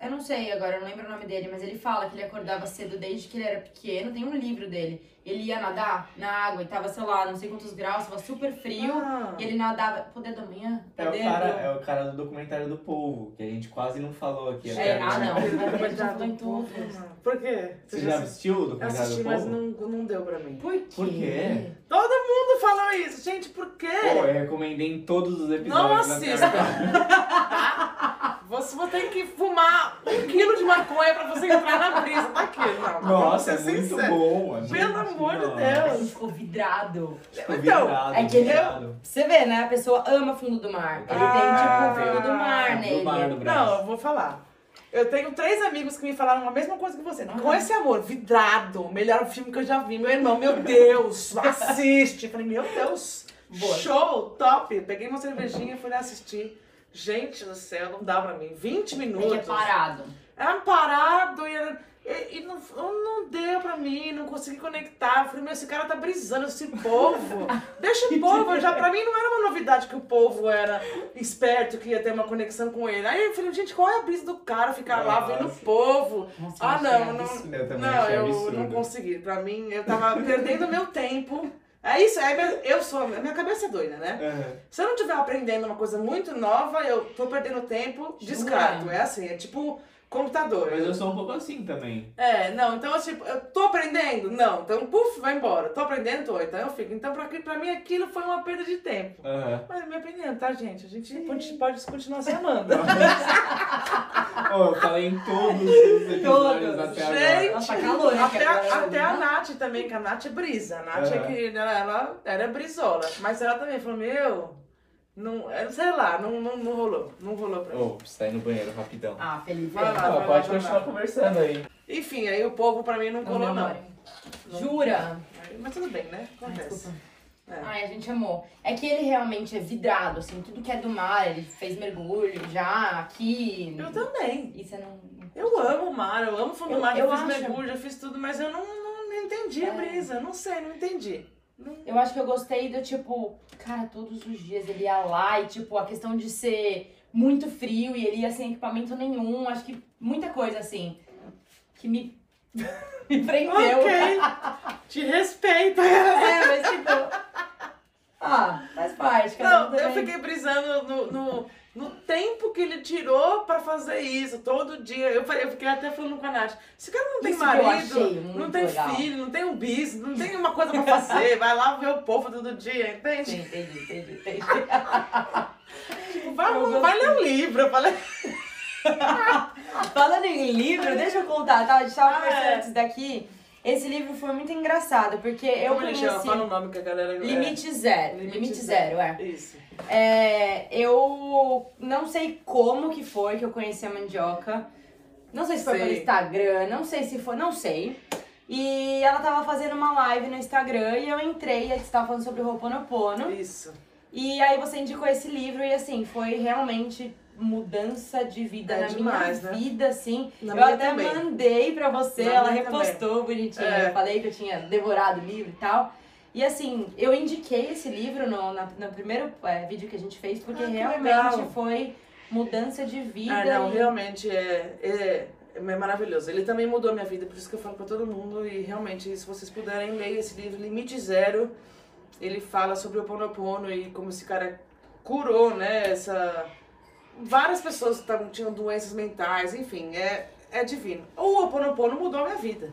Eu não sei agora, eu não lembro o nome dele, mas ele fala que ele acordava cedo desde que ele era pequeno. Tem um livro dele. Ele ia nadar na água e tava, sei lá, não sei quantos graus, tava super frio. Ah. E ele nadava. Poder da manhã? É o, cara, do- é o cara do documentário do povo, que a gente quase não falou aqui. É, ah, agora. não. Mas já dar falou em não. Por quê? Você já assistiu o Eu documentário assisti, do mas povo? não, não deu pra mim. Por quê? Por quê? Todo mundo falou isso. Gente, por quê? Pô, eu recomendei em todos os episódios. Não assista. Você vai ter que fumar um quilo de maconha pra você entrar na brisa daquilo. Não, Nossa, é muito sinceros. bom, mano. Pelo amor de Deus. gente ficou vidrado. Ficou Então, vidrado, é que ele- vidrado. Você vê, né? A pessoa ama fundo do mar. Ele Ah, tem, tipo, fundo do mar Do nele. mar do. Não, eu vou falar. Eu tenho três amigos que me falaram a mesma coisa que você. Aham. Com esse amor, vidrado, melhor filme que eu já vi. Meu irmão, meu Deus, assiste. Falei, meu Deus, Boa. show, top. Peguei uma cervejinha e fui lá assistir. Gente do céu, não dá pra mim. 20 É minutos. que é parado. Era parado e, e, e não, não deu pra mim, não consegui conectar. Eu falei, meu, esse cara tá brisando, esse povo. Deixa o povo, já pra mim não era uma novidade que o povo era esperto, que ia ter uma conexão com ele. Aí eu falei, gente, qual é a brisa do cara ficar lá vendo o Nossa. povo? Nossa, Ah, não, não. absurdo. Eu Não, eu absurdo. não consegui. Pra mim, eu tava perdendo meu tempo. É isso, é, eu sou, a minha cabeça é doida, né? Aham. Se eu não estiver aprendendo uma coisa muito nova, eu tô perdendo tempo, descarto. É assim, é tipo computador. Mas eu sou um pouco assim também. É, não, então tipo, eu tô aprendendo? Não, então puf, vai embora. Tô aprendendo, tô, então eu fico. Então pra, pra mim aquilo foi uma perda de tempo. Aham. Mas é minha opinião, tá, gente? A gente pode, pode continuar se amando. Pô, eu falei em todos os episódios Todos. até Gente, agora. Nossa, calor, né, até, a- até a? Nath também, que a Nath é brisa. A Nath é Aham. que ela, ela era brisola. Mas ela também falou, meu, não, eu sei lá, não, não, não rolou. Não rolou pra mim. Ô, preciso sair no banheiro rapidão. Ah, Felipe. Vai lá. Vai pode vai continuar lá. conversando aí. Enfim, aí o povo pra mim não colou, não. Jura? Mas tudo bem, né? Ai, Acontece. desculpa. É. Ai, a gente amou. É que ele realmente é vidrado, assim, tudo que é do mar, ele fez mergulho já aqui. Eu também. E você não. Eu amo o mar, eu amo fundo do Eu- mar, eu eu, fiz acho- mergulho, eu fiz tudo, mas eu não, não, não entendi a É. brisa, não sei, não entendi. Eu acho que eu gostei do tipo, cara, todos os dias ele ia lá e, tipo, a questão de ser muito frio e ele ia sem equipamento nenhum. Acho que muita coisa assim que me, me prendeu. Ok, te respeito. É, mas tipo. Ah, faz parte. Não, eu fiquei brisando no, no, no tempo que ele tirou pra fazer isso, todo dia. Eu, eu fiquei até falando com a Nath, esse cara não tem Isso marido, não tem legal. filho, não tem um bis, não tem uma coisa pra fazer, vai lá ver o povo todo dia, entende? Sim, entendi, entendi, entendi. Tipo, vai, vai ler um livro, eu falei. Falando em livro, deixa eu contar, tá? A gente tava Ah, conversando é. antes daqui. Esse livro foi muito engraçado, porque eu Como ele chama? conheci. Fala o nome que a galera... Limite Zero. Limite Limite, Zero. Zero, é. Isso. É, eu não sei como que foi que eu conheci a mandioca. Não sei se foi Sei. pelo Instagram, não sei se foi, não sei. E ela tava fazendo uma live no Instagram e eu entrei, a gente tava falando sobre o Ho'oponopono. Isso. E aí você indicou esse livro e assim, foi realmente mudança de vida É na demais, minha né? vida, assim. Na eu até também. mandei pra você, Na ela repostou bonitinho. É. Eu falei que eu tinha devorado o livro e tal. E assim, eu indiquei esse livro no, na- no primeiro é, vídeo que a gente fez, porque Ah, realmente legal. foi mudança de vida. Ah, não, e- realmente é, é, é maravilhoso. Ele também mudou a minha vida, por isso que eu falo pra todo mundo. E realmente, se vocês puderem ler esse livro, Limite Zero, ele fala sobre o Ponopono e como esse cara curou, né? Essa. Várias pessoas que tavam, tinham doenças mentais, enfim, é, é divino. O Oponopono mudou a minha vida.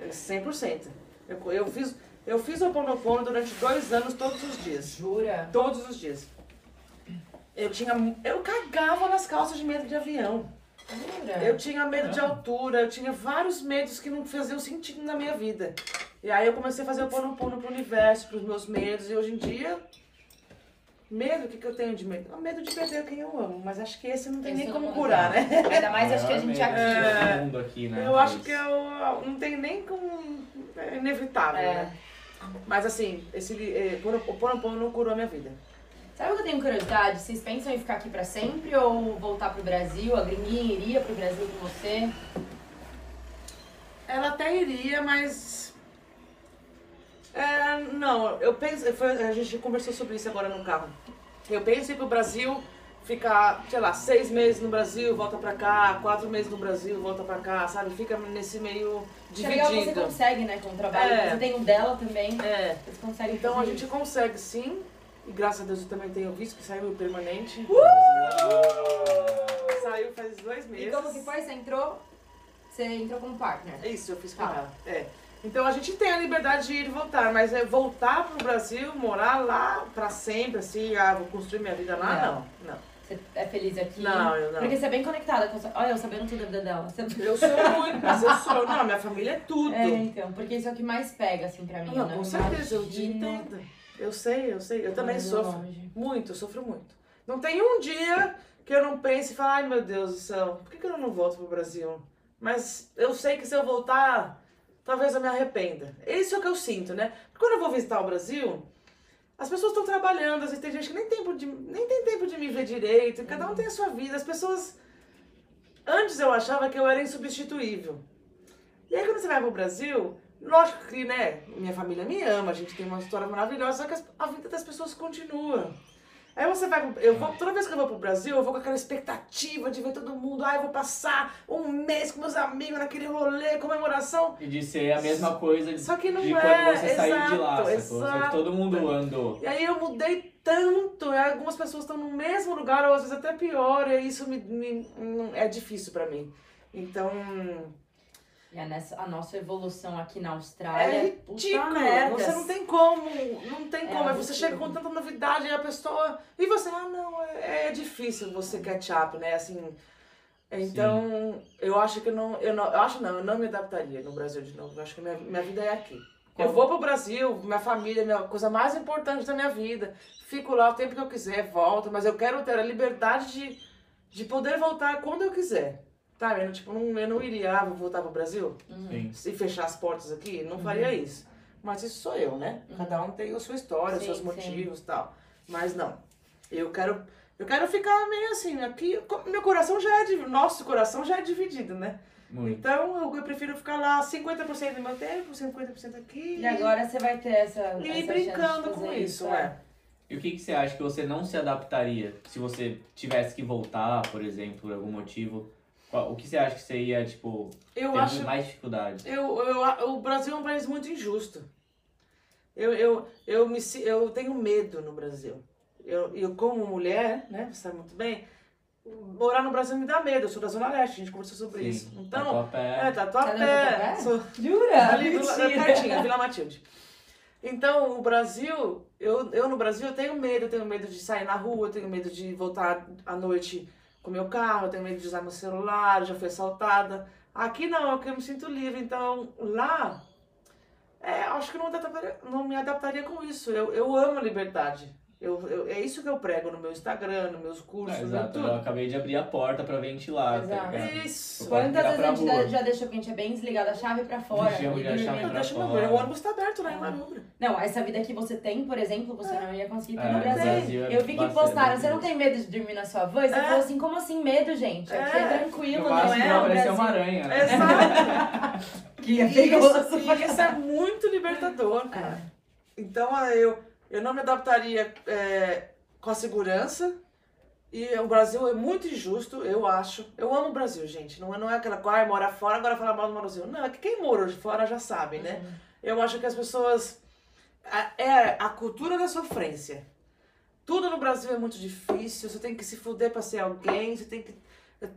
É 100%. Eu, eu fiz. Eu fiz o Oponopono durante dois anos, todos os dias. Jura? Todos os dias. Eu tinha. Eu cagava nas calças de medo de avião. Jura? Eu tinha medo de altura, eu tinha vários medos que não faziam sentido na minha vida. E aí eu comecei a fazer o pono pono pro universo, pros meus medos, e hoje em dia. Medo, o que, que eu tenho de medo? O medo de perder quem eu amo, mas acho que esse não tem Esse nem como curar, né? Ainda mais acho que a gente aqui. medo É. do mundo aqui, né? Eu acho que eu não tem nem como. É inevitável, É. né? Mas assim, esse, li- eh, pono- o pono pono curou a minha vida. Sabe o que eu tenho curiosidade? Vocês pensam em ficar aqui pra sempre ou voltar pro Brasil? A Gringuinha iria pro Brasil com você? Ela até iria, mas. É, não, eu penso. foi- a gente conversou sobre isso agora no carro. Eu penso em ir pro Brasil fica, sei lá, seis meses no Brasil, volta pra cá, quatro meses no Brasil, volta pra cá, sabe? Fica nesse meio Que é legal você dividido. consegue, né, com o trabalho. É. Você tem o dela também. É. Vocês conseguem Então a gente isso. consegue sim. E graças a Deus eu também tenho visto que saiu permanente. Saiu faz dois meses. E como que foi? Você entrou? Você entrou como partner. É isso, eu fiz com Tá. ela. É. Então a gente tem a liberdade de ir e voltar, mas é voltar pro Brasil, morar lá pra sempre, assim, ah, vou construir minha vida lá, Não. não. Não. Você é feliz aqui? Não, eu não. Porque você é bem conectada com... Olha, eu sabendo tudo da vida dela. Você... Eu sou muito, mas eu sou. Não, minha família é tudo. É, então. Porque isso é o que mais pega, assim, pra mim. Não, eu com certeza, eu te entendo. Eu sei, eu sei. Eu também sofro. longe. Muito, eu sofro muito. Não tem um dia que eu não pense e fale, ai meu Deus do céu, por que, que eu não volto pro Brasil? Mas eu sei que se eu voltar, talvez eu me arrependa. Isso é o que eu sinto, né? Porque quando eu vou visitar o Brasil, as pessoas estão trabalhando, às vezes tem gente que nem, tempo de, nem tem tempo de me ver direito, cada um tem a sua vida. As pessoas. Antes eu achava que eu era insubstituível. E aí quando você vai pro Brasil, lógico que, né, minha família me ama, a gente tem uma história maravilhosa, só que a vida das pessoas continua. Aí você vai eu vou, toda vez que eu vou pro Brasil, eu vou com aquela expectativa de ver todo mundo, ah, eu vou passar um mês com meus amigos naquele rolê, comemoração. E de ser a mesma coisa de, Só que não de é, quando você saiu de lá, exato, sacou? Exato. todo mundo andou. E aí eu mudei tanto, algumas pessoas estão no mesmo lugar, ou às vezes até pior, e isso me, me- é difícil pra mim. Então, E a, nessa, a nossa evolução aqui na é Austrália. puta ridículo. merda. Você não tem como, não tem É como. Aí você absurdo. chega com tanta novidade e a pessoa. E você, ah, não, é, é difícil você catch up, né? Assim. Então, eu acho que eu não, eu não. Eu acho não, eu não me adaptaria no Brasil de novo. Eu acho que minha, minha vida é aqui. Eu vou pro Brasil, minha família, minha coisa mais importante da minha vida. Fico lá o tempo que eu quiser, volto, mas eu quero ter a liberdade de, de poder voltar quando eu quiser. Tá vendo? Tipo, não, eu não iria, ah, vou voltar pro Brasil Sim. se fechar as portas aqui, não Uhum. faria isso. Mas isso sou eu, né? Cada um tem a sua história, os Sim, seus motivos e tal. Mas não. Eu quero. Eu quero ficar meio assim, aqui. Meu coração já é dividido. Nosso coração já é dividido, né? Muito. Então eu, eu prefiro ficar lá 50% em meu tempo, 50% aqui. E agora você vai ter essa. E essa brincando com isso, é. é. E o que, que você acha que você não se adaptaria se você tivesse que voltar, por exemplo, por algum motivo? O que você acha que você ia, tipo, Eu ter acho. mais dificuldade? Eu, eu, o Brasil é um país muito injusto. Eu, eu, eu, me, eu tenho medo no Brasil. Eu, eu, como mulher, né, você sabe muito bem, morar no Brasil me dá medo. Eu sou da Zona Leste, a gente conversou sobre isso. Sim, Então, Tatuapé. é, Tatuapé. Tá Tatuapé? Sou Jura? ali do, pertinho, Vila Matilde. Então, o Brasil, eu, eu no Brasil eu tenho medo, eu tenho medo de sair na rua, eu tenho medo de voltar à noite com meu carro, eu tenho medo de usar meu celular, já fui assaltada. Aqui não, aqui eu me sinto livre, então lá, é, acho que não, não me adaptaria com isso. Eu, eu amo a liberdade. Eu, eu- é isso que eu prego no meu Instagram, nos meus cursos, É, exato, eu acabei de abrir a porta pra ventilar, tá Exato. ligado? Isso. Quantas vezes a gente rua. já- deixou que a gente é bem desligado a chave pra fora? Deixamos e já a chave? Eu pra fora. o ônibus tá aberto lá em Marumbra. Não, essa vida que você tem, por exemplo, você não ia conseguir ter É, no Brasil. Brasil é Eu vi que postaram, você não tem medo de dormir na sua van? E Você É. falou assim, como assim medo, gente? Aqui é, É. tranquilo, No não é vai o aparecer uma aranha, né? Exato. Que é Isso, perigoso. e isso é muito libertador, cara. Então ah, eu, eu não me adaptaria é, com a segurança. E o Brasil é muito injusto, eu acho. Eu amo o Brasil, gente. Não é, não é aquela coisa, ah, mora fora, agora fala mal do Brasil. Não, é que quem mora de fora já sabe, né? Eu acho que as pessoas. a- É a cultura da sofrência. Tudo no Brasil é muito difícil, você tem que se fuder pra ser alguém, você tem que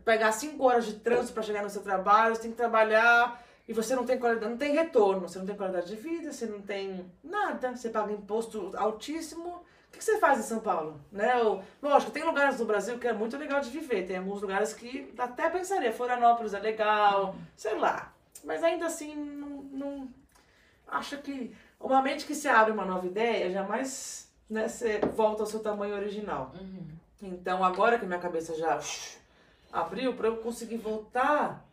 pegar cinco horas de trânsito pra chegar no seu trabalho, você tem que trabalhar e você não tem qualidade, não tem retorno, você não tem qualidade de vida, você não tem nada, você paga imposto altíssimo. O que você faz em São Paulo? Né? Eu- lógico, tem lugares no Brasil que é muito legal de viver, tem alguns lugares que até pensaria, Florianópolis é legal, sei lá. Mas ainda assim, não, não- acho que uma mente que se abre uma nova ideia, jamais né, você volta ao seu tamanho original. Uhum. Então, agora que minha cabeça já abriu, para eu conseguir voltar,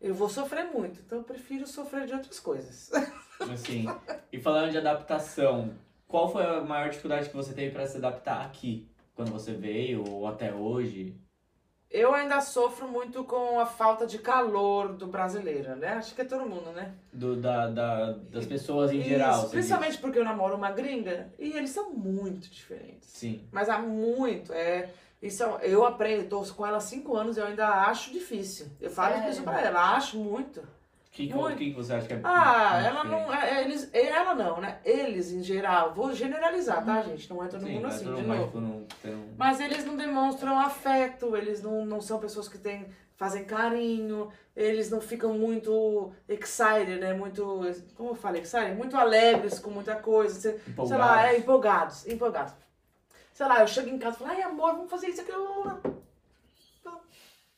eu vou sofrer muito. Então, eu prefiro sofrer de outras coisas. Assim, e falando de adaptação, qual foi a maior dificuldade que você teve pra se adaptar aqui? Quando você veio ou até hoje? Eu ainda sofro muito com a falta de calor do brasileiro, né? Acho que é todo mundo, né? Do, da, da, das pessoas em Isso, geral. principalmente porque eu namoro uma gringa e eles são muito diferentes. diz. Sim. Mas há muito. É, isso é- eu aprendo, tô com ela há cinco anos e eu ainda acho difícil. Eu falo Sério? isso pra ela, acho muito. O que, que, Muito. você acha que é Ah, muito ela diferente? não. é- é- Eles, ela não, né? Eles em geral. Vou generalizar, tá, gente? Não é todo Sim, mundo mas assim, de novo. não Mas eles não demonstram afeto, eles não, não são pessoas que têm, fazem carinho, eles não ficam muito excited, né? Muito. Como eu falei, excited? Muito alegres com muita coisa. Sei, lá, é empolgados, empolgados. Sei lá, eu chego em casa e falo, ai amor, vamos fazer isso aqui.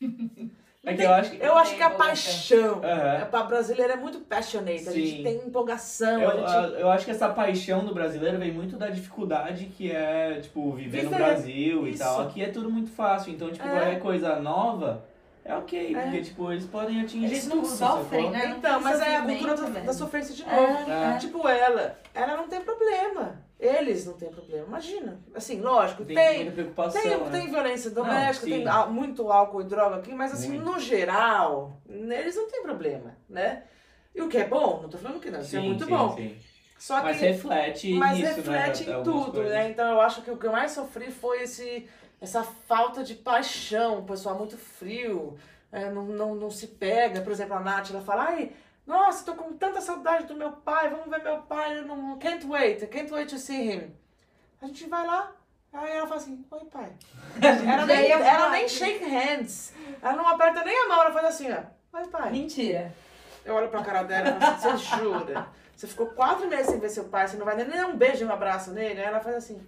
É que eu acho que. Eu acho que a paixão. Aham. É, pra brasileiro é muito passionate, a gente Sim. tem empolgação, Eu, a gente. eu acho que essa paixão do brasileiro vem muito da dificuldade que é, tipo, viver no. Brasil e Isso. tal. Aqui é tudo muito fácil, então, tipo, É. qualquer coisa nova é ok, É. porque, tipo, eles podem atingir Eles não tudo, sofrem, né? Então, mas é a cultura da, da sofrência de É, novo. é. Tipo ela, ela não tem problema. Eles não têm problema. Imagina. Assim, lógico, Tem, tem. Tem, né? tem violência doméstica, sim. tem á- muito álcool e droga aqui, mas assim, Muito. no geral, eles não têm problema, né? E o que é bom, não tô falando que não, isso é muito sim, bom. sim. Só Mas que reflete mas nisso, reflete né? em tudo, coisas. né? Então eu acho que o que eu mais sofri foi esse, essa falta de paixão, o pessoal muito frio, é, não, não, não se pega. Por exemplo, a Nath, ela fala, ai, nossa, tô com tanta saudade do meu pai, vamos ver meu pai, eu não can't wait, can't wait to see him. A gente vai lá, aí ela fala assim, oi pai. Ela nem, ela nem shake hands, ela não aperta nem a mão, ela faz assim, ó, oi pai. Mentira. Eu olho pra cara dela e falo assim, você jura? Você ficou quatro meses sem ver seu pai, você não vai nem dar um beijo e um abraço nele? Aí ela faz assim,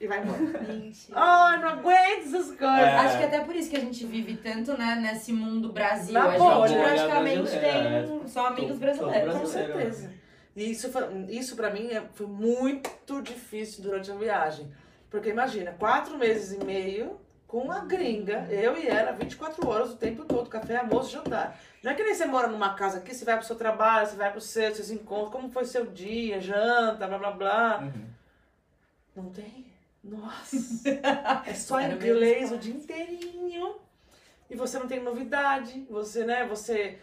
e vai embora. Mentira. Ai, não aguento essas coisas. É. Acho que até por isso que a gente vive tanto, né, nesse mundo Brasil. Na a bolha. gente praticamente brasileira, tem só amigos brasileiros. Com brasileiro. certeza. E isso, foi, isso pra mim é- foi muito difícil durante a viagem. Porque imagina, quatro meses e meio com uma gringa, eu e ela, 24 horas o tempo todo, café, almoço, jantar. Não é que nem você mora numa casa aqui, você vai pro seu trabalho, você vai pro seu, seus encontros, como foi seu dia, janta, blá blá blá. Uhum. Não tem? Nossa! É só o inglês o dia inteirinho. E você não tem novidade. Você, né? Você.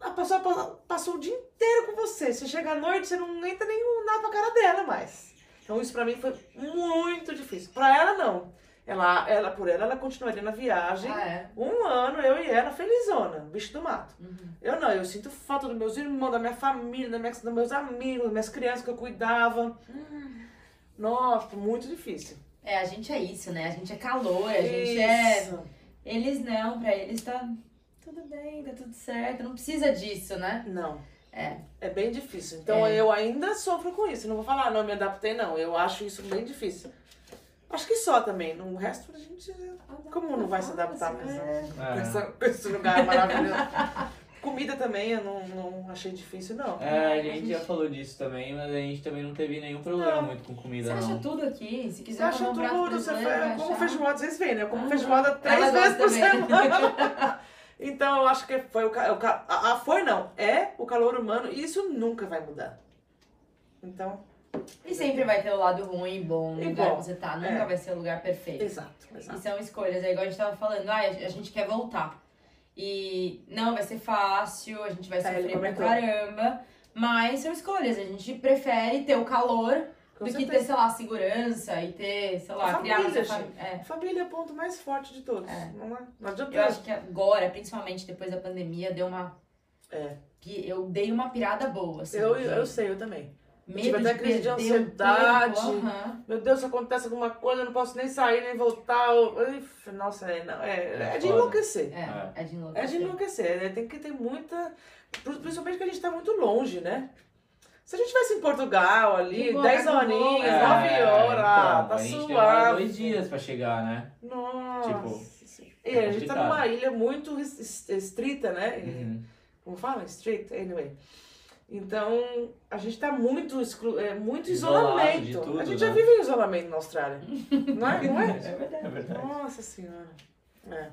A pessoa pa- passou o dia inteiro com você. Você chega à noite, você não entra nem nada pra cara dela mais. Então isso pra mim foi muito difícil. Pra ela, não. Ela, ela, por ela, ela continuaria na viagem. Ah, é. Um ano, eu e ela, felizona, bicho do mato. Uhum. Eu não, eu sinto falta dos meus irmãos, da minha família, da minha, dos meus amigos, das minhas crianças que eu cuidava. Nossa, muito difícil. É, a gente é isso, né? A gente é calor, a gente é. Isso. Eles não, pra eles tá tudo bem, tá tudo certo. Não precisa disso, né? Não. É. É bem difícil. Então É. eu ainda sofro com isso. Não vou falar, não, me adaptei, não. Eu acho isso bem difícil. Acho que só também. No resto a gente. Como não vai se adaptar mesmo? É. Com, É. com esse lugar maravilhoso. Comida também eu não, não achei difícil, não. É, a gente já falou disso também, mas a gente também não teve nenhum problema Não. muito com Você comida, acha não. tudo aqui? Se Você quiser acha tudo, você faz, vai como feijoada, vocês veem, né? Eu como Aham. feijoada três Ela vezes por gosta também. semana. então eu acho que foi o, ca- o ca- a, a- foi não, é o calor humano e isso nunca vai mudar. Então, E sempre vai ter o lado ruim e bom no E lugar bom, que você tá. Nunca é. vai ser o lugar perfeito. exato, E exato. são escolhas. É igual a gente tava falando, ah, a gente quer voltar. E não vai ser fácil, a gente vai ele sofrer pra caramba. Mas são escolhas. A gente prefere ter o calor Com do que certeza. ter, sei lá, segurança e ter, sei lá, Família, criar nossa família. É. Família é o ponto mais forte de todos. É. Não, é? não adianta. Eu acho que agora, principalmente depois da pandemia, deu uma. É. Que eu dei uma pirada boa. Assim, eu, eu sei, eu também. Medo tive até de crise de ansiedade. tempo, aham. Meu Deus, se acontece alguma coisa, eu não posso nem sair, nem voltar. Uf, Nossa, é, não, é, É é de enlouquecer. É, é de É de enlouquecer. enlouquecer, né? Tem que ter muita. Principalmente que a gente tá muito longe, né? Se a gente estivesse em Portugal ali, De boa, 10 tá de boa. horinhas, É, 9 horas, então, tá a gente suave. dois dias pra chegar, né? Nossa. Tipo, e a gente tá numa ilha muito restrita, né? Uhum. Como fala? Strict, anyway. Então, a gente tá muito, exclu... é, muito Isolado isolamento. tudo, a gente já né? vive em isolamento na Austrália. Não é? Não é? É verdade. É verdade. Nossa senhora. É.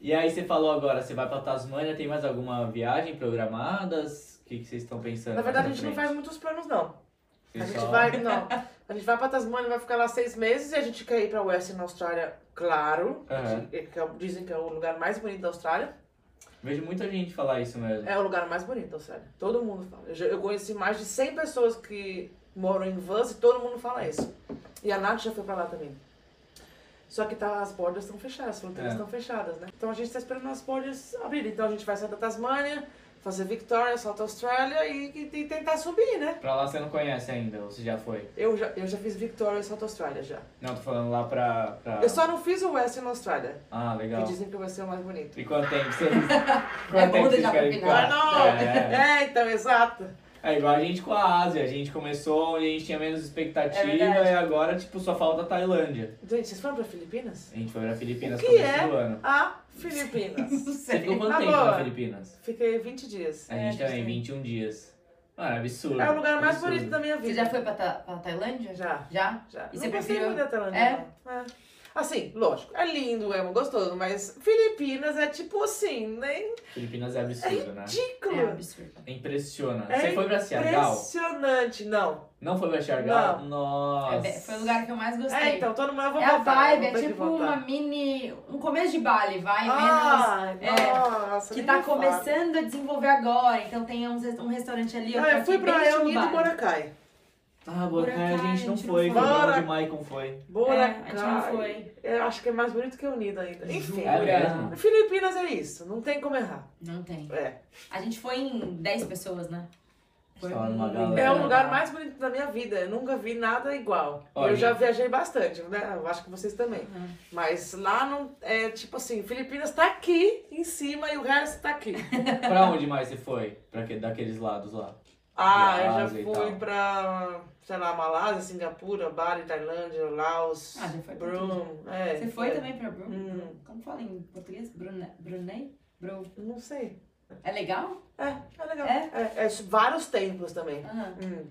E aí você falou agora, você vai pra Tasmânia, tem mais alguma viagem programadas? O que, que vocês estão pensando? Na verdade, a gente não faz muitos planos, não. A gente só- vai, não. A gente vai pra Tasmânia, vai ficar lá seis meses e a gente quer ir pra Western Austrália, claro. Aham. que- que é dizem que é o lugar mais bonito da Austrália. Vejo muita gente falar isso mesmo. É o lugar mais bonito Austrália. Todo mundo fala. Eu, eu conheci mais de 100 pessoas que moram em Vans e todo mundo fala isso. E a Nath já foi pra lá também. Só que tá, as bordas estão fechadas, as fronteiras É. estão fechadas, né? Então a gente tá esperando as bordas abrirem. Então a gente vai sair da Tasmânia, fazer Victoria, South Austrália e, e- e tentar subir, né? Pra lá você não conhece ainda, ou você já foi? Eu já, eu já fiz Victoria e South Austrália já. Não, tô falando lá pra. pra... Eu só não fiz o Western Austrália, Ah, que legal. dizem que vai ser o mais bonito. E quanto tempo vocês. Quanto É bom tempo vocês deixar pra querem final. não! É, É, então, exato. é igual a gente com a Ásia. A gente começou e a gente tinha menos expectativa É e agora, tipo, só falta a Tailândia. Gente, vocês foram pra Filipinas? A gente foi pra Filipinas no que começo é do ano. a Filipinas? Não Você sei. ficou quanto tempo na Filipinas? Fiquei 20 dias. A É, gente a também, gente 21 dias. Mano, absurdo. É o lugar mais absurdo. bonito da minha Você vida. já foi pra, Ta- pra Tailândia? Já, Já? já. E não você gostei preferiu? muito da Tailândia, É? não. É. Assim, lógico, é lindo, é gostoso, mas Filipinas é tipo assim, nem Filipinas é absurdo, né? ridículo. É absurdo. Impressiona. É Você foi pra Siargao? Impressionante, não. Não foi pra Siargao? Não. É Nossa. be- foi o lugar que eu mais gostei. É, então, todo mundo eu vou É a voltar. vibe, eu é tipo uma mini. Um começo de Bali, vai menos. Ai, é, nossa, Que tá começando a desenvolver agora. Então tem uns, um restaurante ali. Ah, eu fui pra Bali. Boracay. Ah, Boracay a gente não a gente não foi. Bora. o Maicon foi. Boracay. É, a gente não foi. Eu acho que é mais bonito que Unido ainda. Enfim. É mesmo? Filipinas é isso, não tem como errar. Não tem. É. A gente foi em 10 pessoas, né? Foi galera. É o lugar mais bonito da minha vida. Eu nunca vi nada igual. Olha. Eu já viajei bastante, né? Eu acho que vocês também. Uhum. Mas lá não. É tipo assim, Filipinas tá aqui em cima e o resto tá aqui. Pra onde mais você foi? Pra que, daqueles lados lá? Ah, eu já fui pra, sei lá, Malásia, Singapura, Bali, Tailândia, Laos, Ah, já foi pra Brum. É, Você foi é. também pra Brunei? Hum. Como fala em português? Brunei? Brunei? Bru. Não sei. É legal? É, é legal. É? É, é vários templos também. Aham. Hum.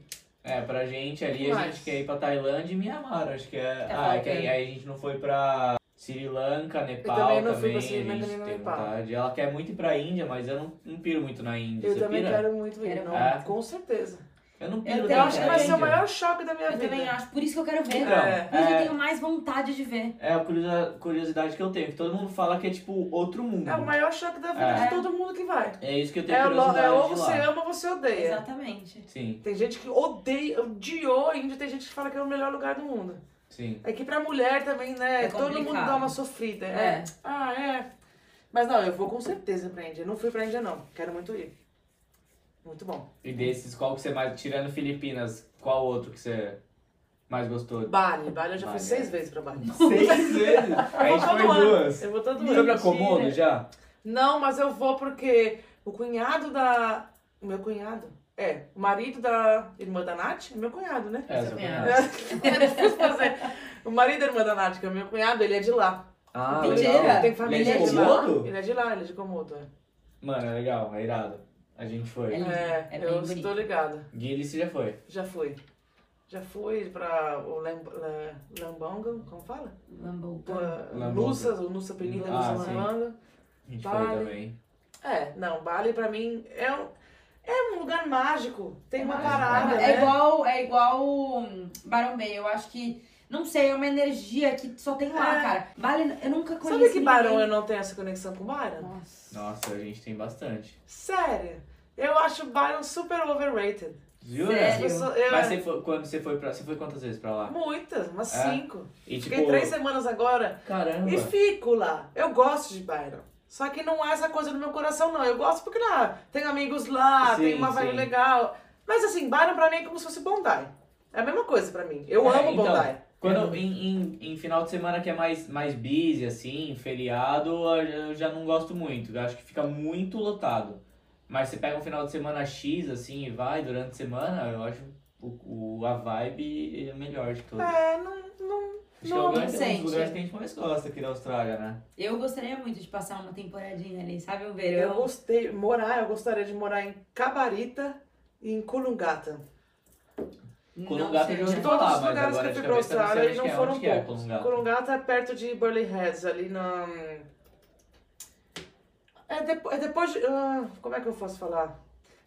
É, pra gente ali, Que a gente quer ir pra Tailândia e Mianmar, acho que é. Ah, é que faltando. aí aí a gente não foi pra Sri Lanka, Nepal também não também. fui a gente tem Nepal. vontade. Ela quer muito ir pra Índia, mas eu não, não piro muito na Índia. Eu Você também pira? quero muito ir. Não, muito. Com certeza. Eu não piro Eu na Eu acho que vai ser o Índia. maior choque da minha Eu vida. também acho. Por isso que eu quero ver. Então, Por isso eu é- tenho mais vontade de ver. É a curiosa- curiosidade que eu tenho, que todo mundo fala que é tipo outro mundo. É o maior choque da vida É. de todo mundo que vai. É isso que eu tenho É, lo- curiosidade é ou de você lá. ama ou você odeia. Exatamente. Sim, Tem gente que odeia, odiou a Índia, tem gente que fala que é o melhor lugar do mundo. Sim. É que pra mulher também, né? É todo mundo dá uma sofrida. É. É. Ah, é. Mas não, eu vou com certeza pra Índia. Não fui pra Índia, não. Quero muito ir. Muito bom. E desses, qual que você mais. Tirando Filipinas, qual outro que você mais gostou? Bali. Bali eu já fui Bali, seis é. vezes pra Bali. Seis vezes! A gente todo foi ano. duas. Eu vou todo Foi ano. pra Komodo já? Não, mas eu vou porque o cunhado da. O meu cunhado? É, o marido da irmã da Nath é meu cunhado, né? É, Seu cunhado. É difícil fazer. O marido da irmã da Nath, que é meu cunhado, ele é de lá. Ah, Mentira. legal. Tem família Ele é de de lá. Komodo? Ele é de lá, ele é de Komodo. é. Mano, é legal, é irado. A gente foi. É lindo. É, É bem eu estou ligada. Guilherme você já foi. Já fui. Já fui pra o Lamb- La- Lambanga, como fala? Lambanga. Nussa, o Nussa Penila, Ah, Nussa sim. Lambanga. A gente Bali. foi também. É, não, Bali pra mim é um, é um lugar mágico. Tem É uma mágico. parada, É, né? igual, é igual Barão Bay. Eu acho que, não sei, é uma energia que só tem lá, É. cara. Bali, eu nunca conheci Sabe que Barão eu ninguém. não tenho essa conexão com Byron? Nossa. Nossa, a gente tem bastante. Sério. Eu acho Byron super overrated. Jura? Eu- Mas você foi, quando você foi pra. Você foi quantas vezes pra lá? Muitas, umas É? cinco. E tipo. Fiquei três semanas agora Caramba! e fico lá. Eu gosto de Byron. Só que não é essa coisa no meu coração, não. Eu gosto porque lá tenho amigos lá, Sim, tem uma vibe legal. Mas assim, Byron pra mim é como se fosse Bondi. É a mesma coisa pra mim. Eu É, amo então, Bondi. Quando em, em, em final de semana que é mais, mais busy, assim, feriado, eu já não gosto muito. Eu acho que fica muito lotado. Mas você pega um final de semana X, assim, e vai durante a semana, eu acho o, o, a vibe é melhor de todos. É, não. Não Acho que é não, lugar, um dos lugares que a gente mais gosta aqui da Austrália, né? Eu gostaria muito de passar uma temporadinha ali, sabe? Um eu verão. gostei. Morar, eu gostaria de morar em Cabarita e em. Não Colungata sei eu já é. Todos falar, os lugares que eu de fui pra eu não Austrália e não é. foram é poucos. Colombata? Coolangatta é perto de Burley Heads, ali na. É, depo- é depois de. ah, como é que eu posso falar?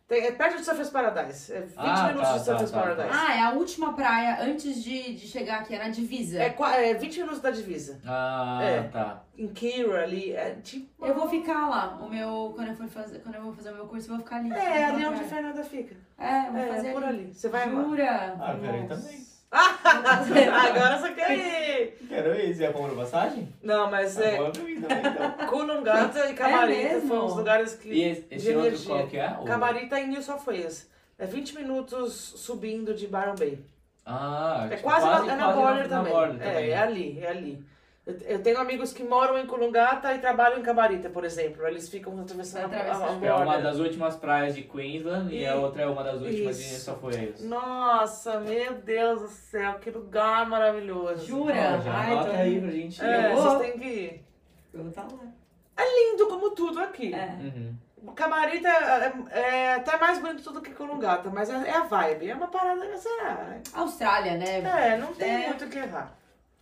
Tem, é perto de Surfers Paradise. É 20 Ah, minutos tá, de Surfers tá, tá, Paradise. Ah, é a última praia antes de, de chegar aqui, é na divisa. É, é 20 minutos da divisa. Ah, É. tá. Em Kira ali. É tipo. Eu vou ficar lá. O meu, quando eu for fazer, quando eu vou fazer o meu curso, eu vou ficar ali. É, ali onde a. Fernanda fica. É, eu vou É, fazer por ali. ali. Você vai. Jura? Ah, eu quero ir Nossa. também. Agora você quer ir. Quero ir. Você já comprou passagem? Não, mas é. Agora eu também, então. Kulungata e Camarita mesmo? foram os lugares que. E esse, de esse outro energia. qual que é? O- Camarita em New South Wales. É 20 minutos subindo de Byron Bay. Ah, É tipo, quase, na, é na quase border na também. border É, também. é ali, é ali. Eu, tenho amigos que moram em Kulungata e trabalham em Camarita, por exemplo. Eles ficam atravessando a, a, a. É uma das últimas praias de Queensland e, a E- outra é uma das últimas de Isso. New South Wales. Nossa, meu Deus do céu, que lugar maravilhoso. Jura? Já Ai, anota tô- aí pra gente ir. É, vocês têm que ir. Eu vou estar lá. Lindo como tudo aqui. É. Uhum. Camarita é, é até mais bonito do que Kulungata, mas é, é a vibe. É uma parada, sei lá. Austrália, né? É, não tem É. muito o que errar.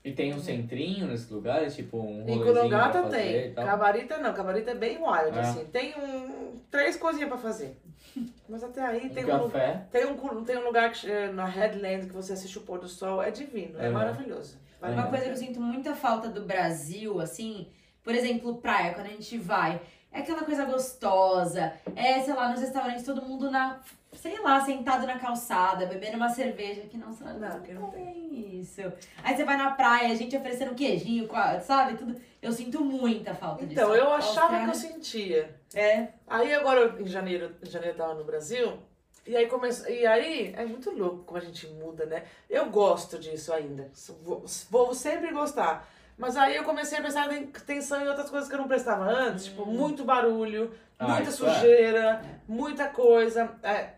E tem um centrinho nesses lugares, tipo um Em rolezinho pra Kulungata fazer tem. e tal. Camarita não, Camarita é bem wild, É. assim. Tem um, três coisinhas pra fazer. Mas até aí Um tem um, café. tem, um, tem um lugar que, é, na Headland que você assiste o pôr do sol. É divino, é É. maravilhoso. É. Uma coisa que eu sinto muita falta do Brasil, assim, por exemplo, praia, quando a gente vai, é aquela coisa gostosa, é, sei lá, nos restaurantes, todo mundo na, sei lá, sentado na calçada, bebendo uma cerveja, que não, sabe? Não, que não tem isso. Aí você vai na praia, a gente oferecendo queijinho, sabe, tudo. Eu sinto muita falta disso. Então, eu achava que eu sentia. É, Aí agora, em janeiro, em janeiro eu tava no Brasil, e aí começa, e aí é muito louco como a gente muda, né? Eu gosto disso ainda. Vou, vou sempre gostar. Mas aí eu comecei a prestar atenção em outras coisas que eu não prestava antes, tipo, muito barulho, Ah, muita é. sujeira, muita coisa. É,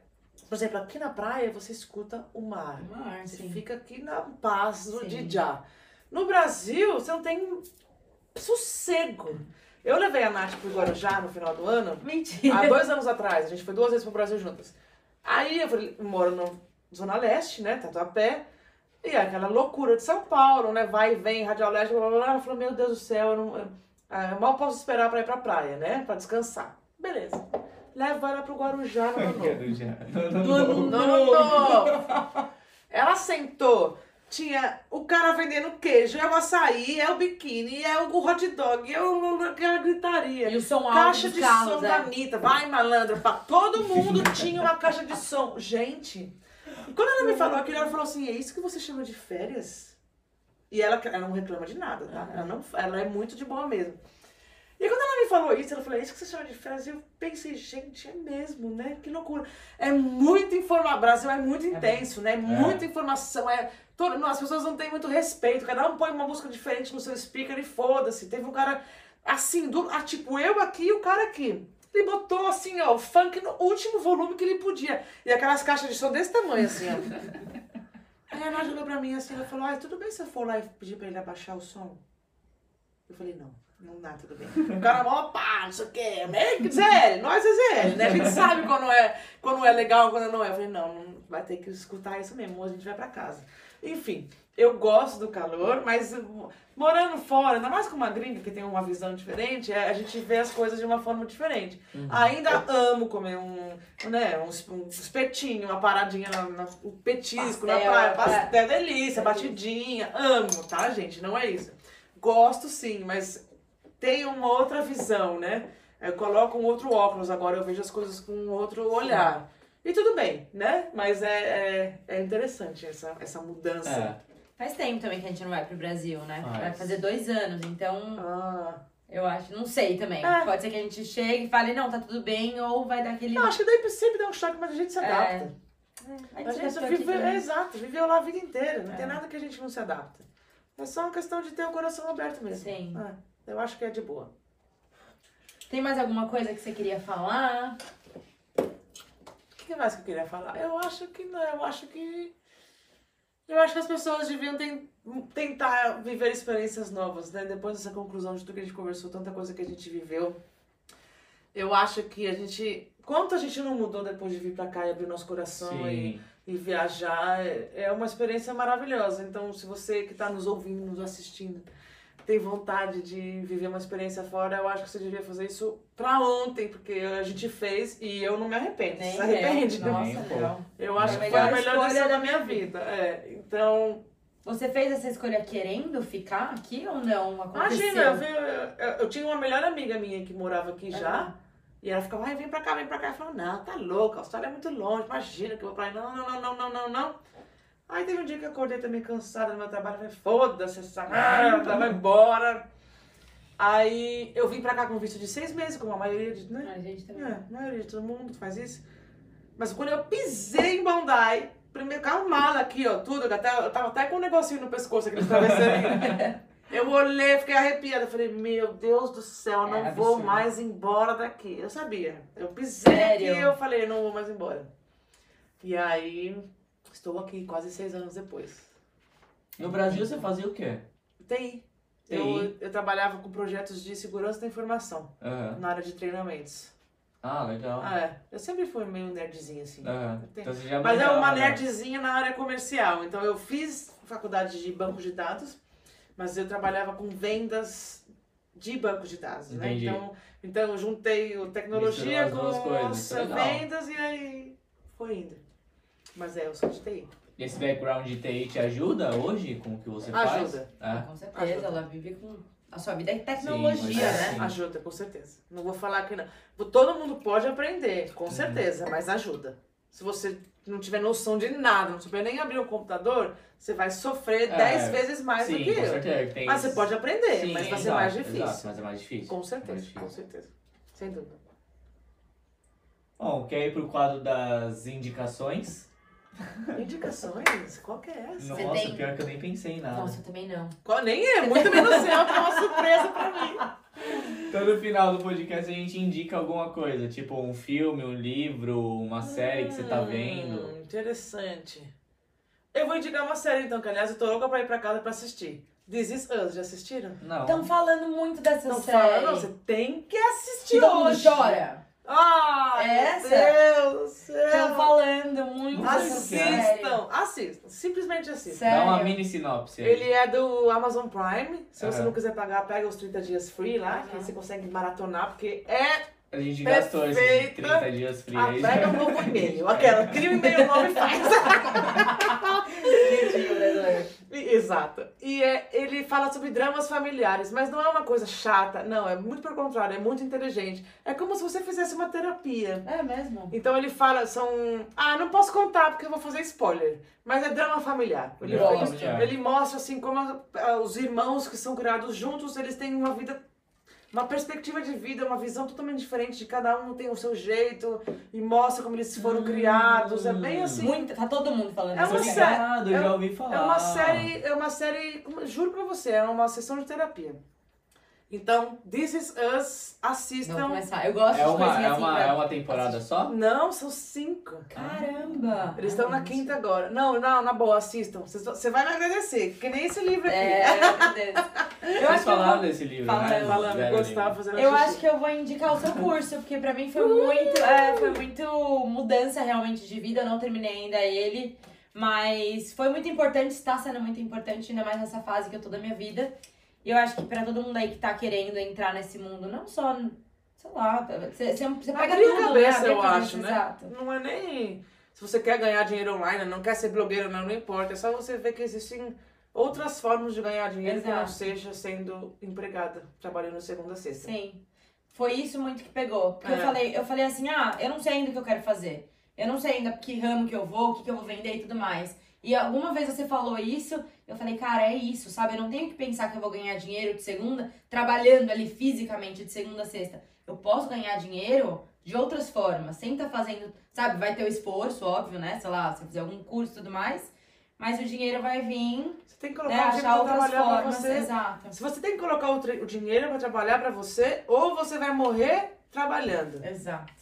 por exemplo, aqui na praia você escuta o mar. mar, Você sim. fica aqui na paz do Sim. de já. No Brasil, você não tem sossego. Eu levei a Nath pro Guarujá no final do ano, Mentira. há dois anos atrás. A gente foi duas vezes pro Brasil juntas. Aí eu falei, moro na Zona Leste, né? Tatuapé. E é aquela loucura de São Paulo, né? Vai e vem, Radial Leste, blá blá blá. Ela falou, meu Deus do céu, eu, não, eu, ah, eu mal posso esperar pra ir pra praia, né? Pra descansar. Beleza. Leva ela pro Guarujá no ano novo. No ano novo. Ela sentou, tinha o cara vendendo queijo, é o açaí, é o biquíni, é o hot dog, é o, aquela gritaria. E o som alto Caixa dos de carros, som é. da Anitta, vai malandro, pá. todo mundo tinha uma caixa de som. Gente, quando ela me falou aquilo, ela falou assim: é isso que você chama de férias? E ela, ela não reclama de nada, tá? Ela, não, ela é muito de boa mesmo. E quando ela me falou isso, ela falou: é isso que você chama de férias? E eu pensei: gente, é mesmo, né? Que loucura. É muito informação. Brasil é muito intenso, né? Muita informação. É, todo, não, as pessoas não têm muito respeito. Cada um põe uma música diferente no seu speaker e foda-se. Teve um cara assim, do, ah, tipo eu aqui e o cara aqui. Ele botou assim, ó, o funk no último volume que ele podia. E aquelas caixas de som desse tamanho, assim, ó. Aí a Nádia olhou pra mim assim, ela falou, ah, tudo bem se eu for lá e pedir pra ele abaixar o som? Eu falei, não, não dá, tudo bem. O cara mó, pá, não sei o quê. Zé, nós é Zé, né? A gente sabe quando é, quando é legal, quando não é. Eu falei, não, não vai ter que escutar isso mesmo, a gente vai pra casa. Enfim, eu gosto do calor, mas uh, morando fora, ainda mais com uma gringa que tem uma visão diferente, é, a gente vê as coisas de uma forma diferente. Ainda amo comer um, né, um, es- um espetinho, uma paradinha, na, na- um petisco na Pastel, praia, é. pastel, delícia, batidinha, amo, tá, gente? Não é isso. Gosto sim, mas tem uma outra visão, né? Eu coloco um outro óculos agora, eu vejo as coisas com um outro olhar. E tudo bem, né? Mas é, é, é interessante essa, essa mudança. É. Faz tempo também que a gente não vai pro Brasil, né? Faz. Vai fazer dois anos, então Ah. eu acho, não sei também. É. Pode ser que a gente chegue e fale, não, tá tudo bem, ou vai dar aquele. Não, acho que daí sempre dá um choque, mas a gente se É. adapta. a A gente aqui vive, é, exato, viveu lá a vida inteira. Não É. tem nada que a gente não se adapta. É só uma questão de ter o coração aberto mesmo. Sim. É, eu acho que é de boa. Tem mais alguma coisa que você queria falar? O que mais que eu queria falar? Eu acho que não, eu acho que. Eu acho que as pessoas deviam ten- tentar viver experiências novas, né? Depois dessa conclusão de tudo que a gente conversou, tanta coisa que a gente viveu. Eu acho que a gente. Quanto a gente não mudou depois de vir pra cá e abrir nosso coração e, Sim. e viajar, é é uma experiência maravilhosa. Então, se você que está nos ouvindo, nos assistindo, tem vontade de viver uma experiência fora, eu acho que você devia fazer isso pra ontem, porque a gente fez e eu não me arrependo. Nem Você se arrepende? eu. Nossa, não. Eu acho É a que foi a melhor escolha decisão da minha vida. É, então, Você fez essa escolha querendo ficar aqui ou não? Aconteceu? imagina, eu, vi- eu, eu tinha uma melhor amiga minha que morava aqui já. E ela ficava, ai, vem pra cá, vem pra cá. Eu falava, não, tá louca, a Austrália é muito longe, imagina que eu vou pra aí. Não, não, não, não, não, não, não. Aí teve um dia que eu acordei também cansada do meu trabalho. Falei, foda-se essa merda, vai embora. Aí eu vim pra cá com visto de seis meses, como a maioria de. Né? A gente também. É, a maioria de todo mundo faz isso. Mas quando eu pisei em Bondi, primeiro carro mala aqui, ó, tudo, eu, até, eu tava até com um negocinho no pescoço, aquele travesseirinho. eu olhei, fiquei arrepiada. Eu falei, meu Deus do céu, eu não É vou absurdo. mais embora daqui. Eu sabia. Eu pisei Sério? aqui eu falei, não vou mais embora. E aí, estou aqui quase seis anos depois. No Brasil você fazia o quê? TI. TI. Eu, eu trabalhava com projetos de segurança da informação, Aham. na área de treinamentos. Ah, legal. Ah, é. Eu sempre fui meio nerdzinha, assim. Tenho- Então Mas é uma né? nerdzinha na área comercial. Então eu fiz faculdade de banco de dados, mas eu trabalhava com vendas de banco de dados, né? Entendi. Então, então eu juntei o tecnologia as com as vendas e aí foi indo. Mas é, eu sou de TI. E esse background de TI te ajuda hoje com o que você faz? Ajuda. É? Com certeza, Ajuda. ela vive com. A sua vida é tecnologia, é né? assim. Ajuda, com certeza. Não vou falar que não. Todo mundo pode aprender, Uhum. com certeza, mas ajuda. Se você não tiver noção de nada, não souber nem abrir um computador, você vai sofrer É, 10 vezes mais Sim, do que com eu. certeza. Tem Mas você pode aprender, Sim, mas vai ser exato, mais difícil. Exato, mas é mais difícil. Com Mais certeza, difícil. com certeza. Sem dúvida. Bom, quer ir pro quadro das indicações? Indicações? Qual que é essa? Nossa, tem- pior que eu nem pensei em nada. Nossa, eu também não. Qual nem é, muito menos seu, que é uma surpresa pra mim. Então no final do podcast a gente indica alguma coisa, tipo um filme, um livro, uma série que você tá vendo. Hum, interessante. Eu vou indicar uma série então, que aliás eu tô louca pra ir pra casa pra assistir. This Is Us, já assistiram? Não. Estão falando muito dessa Não série. fala, não, você tem que assistir Todo mundo hoje. chora. Ai, Essa? meu Deus do Estão céu. falando muito é. Assistam, assistam, simplesmente assistam. Sério? Dá uma mini sinopse aí. Ele é do Amazon Prime. Se você Aham. não quiser pagar, pega os 30 dias free lá, que Aham. você consegue maratonar, porque é. A gente gastou esses Perfeita. 30 dias free Ah, aí. pega um novo e-mail. Aquela, cria um e-mail novo e faz. Jeitinho brasileiro. E- Exato. E é, ele fala sobre dramas familiares, mas não é uma coisa chata, não, é muito pelo contrário, é muito inteligente. É como se você fizesse uma terapia. É mesmo? Então ele fala, são. Ah, não posso contar porque eu vou fazer spoiler. Mas é drama familiar. Ele, Drama ele- familiar. ele mostra assim como ah, os irmãos que são criados juntos, eles têm uma vida. Uma perspectiva de vida, uma visão totalmente diferente de cada um, tem o seu jeito, e mostra como eles foram criados. É bem assim. Muito, tá todo mundo falando É uma Tô série. ligado, É- já ouvi falar. É uma série, é uma série, como- juro pra você, é uma sessão de terapia. Então, This Is Us, Vamos assistam. começar. Eu gosto É de uma, coisinha é assim uma, pra- é uma temporada só? Não, são cinco. Caramba! Eles estão na quinta agora. Não, não, na boa, assistam. Você vai me agradecer, que nem esse livro aqui. É. Eu Vocês acho, que eu, falaram vou, desse livro, Falando, né? Falando, gostava fazendo eu acho que eu vou indicar o seu curso, porque pra mim foi muito, é, foi muito mudança realmente de vida. Eu não terminei ainda ele, mas foi muito importante, está sendo muito importante, ainda mais nessa fase que eu tô da minha vida. E eu acho que pra todo mundo aí que tá querendo entrar nesse mundo, não só, sei lá, você, pega Abrir a tudo, cabeça, né? Eu cabeça, acho, né? Exato. Não é nem. Se você quer ganhar dinheiro online, não quer ser blogueiro, não, não importa. É só você ver que existem outras formas de ganhar dinheiro que não Exato. seja sendo empregada, trabalhando segunda a sexta. Sim. Foi isso muito que pegou. Porque eu É. falei, eu falei assim, ah, eu não sei ainda o que eu quero fazer. Eu não sei ainda que ramo que eu vou, o que, que eu vou vender e tudo mais. E alguma vez você falou isso, eu falei, cara, é isso, sabe? Eu não tenho que pensar que eu vou ganhar dinheiro de segunda, trabalhando ali fisicamente de segunda a sexta. Eu posso ganhar dinheiro de outras formas, sem estar fazendo, sabe? Vai ter o esforço, óbvio, né? Sei lá, se eu fizer algum curso e tudo mais. Mas o dinheiro vai vir, Você tem que né? colocar o dinheiro Achar pra trabalhar pra formas. você. Exato. Se você tem que colocar o, o dinheiro pra trabalhar pra você, ou você vai morrer trabalhando. Exato.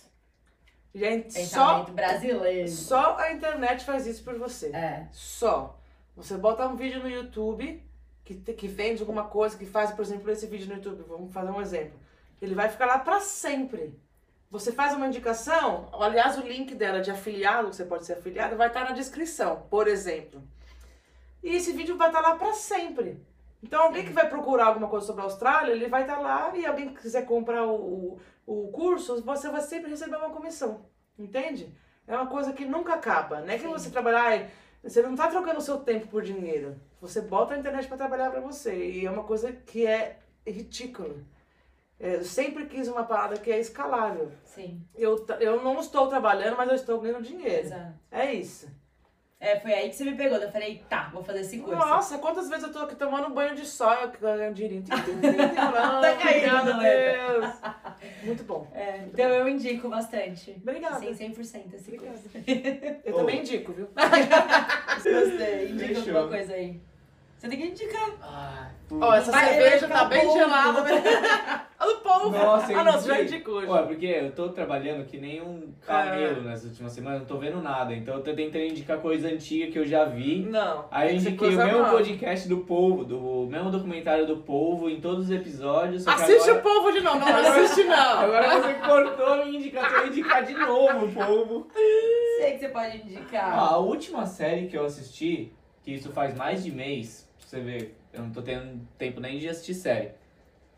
Gente, só, Pensamento brasileiro. só a internet faz isso por você. É. Só. Você bota um vídeo no YouTube que, que vende alguma coisa, que faz, por exemplo, esse vídeo no YouTube. Vamos fazer um exemplo. Ele vai ficar lá pra sempre. Você faz uma indicação, aliás, o link dela de afiliado, que você pode ser afiliado, vai estar na descrição, por exemplo. E esse vídeo vai estar lá pra sempre. Então, alguém que vai procurar alguma coisa sobre a Austrália, ele vai estar lá e alguém que quiser comprar o, o, o curso, você vai sempre receber uma comissão. Entende? É uma coisa que nunca acaba. Não é que Sim. você trabalhar. Você não tá trocando o seu tempo por dinheiro. Você bota a internet para trabalhar para você. E é uma coisa que é ridícula. É, Eu sempre quis uma parada que é escalável. Sim, Eu, eu não estou trabalhando, mas eu estou ganhando dinheiro. exato. É isso. É, foi aí que você me pegou. Eu falei, tá, vou fazer esse curso. Nossa, quantas vezes eu tô aqui tomando banho de sol e eu ganho dinheirinho. Tim, tá caindo, Obrigada, Leda. Deus. Muito bom. É, então eu indico bastante. Obrigada. Sim, 100% esse Obrigada. curso. Eu Ô. também indico, viu? Gostei. Indica alguma coisa aí. Você tem que indicar. Ah, Ó, essa Vai cerveja tá bem bom. gelada. né? A do povo. Nossa, ah, não, você já indicou. Ué, porque eu tô trabalhando que nem um camelo nessas últimas semanas, não tô vendo nada. Então eu tô tentando indicar coisa antiga que eu já vi. Não. Aí eu ser indiquei o mesmo nova. podcast do Polvo, do mesmo documentário do Polvo em todos os episódios. Assiste agora, o povo de novo. Não, não assiste não. Agora você cortou a minha indicação, eu indicar de novo o Polvo. Sei que você pode indicar. Ah, a última série que eu assisti, que isso faz mais de mês, você ver, eu não tô tendo tempo nem de assistir série.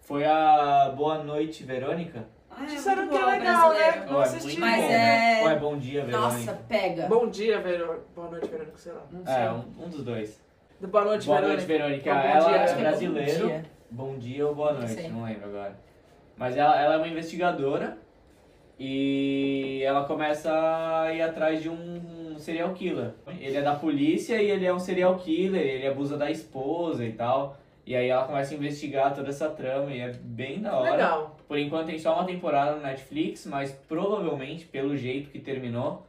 Foi a Boa Noite, Verônica. Ah, é Disseram muito que é legal, né? Não Ué, assisti. Mas bom, é- né? Ou é Bom Dia, Verônica. Nossa, pega. Bom dia, Verônica. Boa noite, Verônica, sei lá. Não sei. É, um, um dos dois. Boa noite, Boa Verônica. Noite, Verônica. Bom ela Dia, é é brasileiro. Bom Dia. Bom dia ou boa noite, sei. não lembro agora. Mas ela, ela é uma investigadora e ela começa a ir atrás de um serial killer. Ele é da polícia e ele é um serial killer, ele abusa da esposa e tal. E aí ela começa a investigar toda essa trama e é bem da hora. Legal. Por enquanto tem só uma temporada no Netflix, mas provavelmente, pelo jeito que terminou,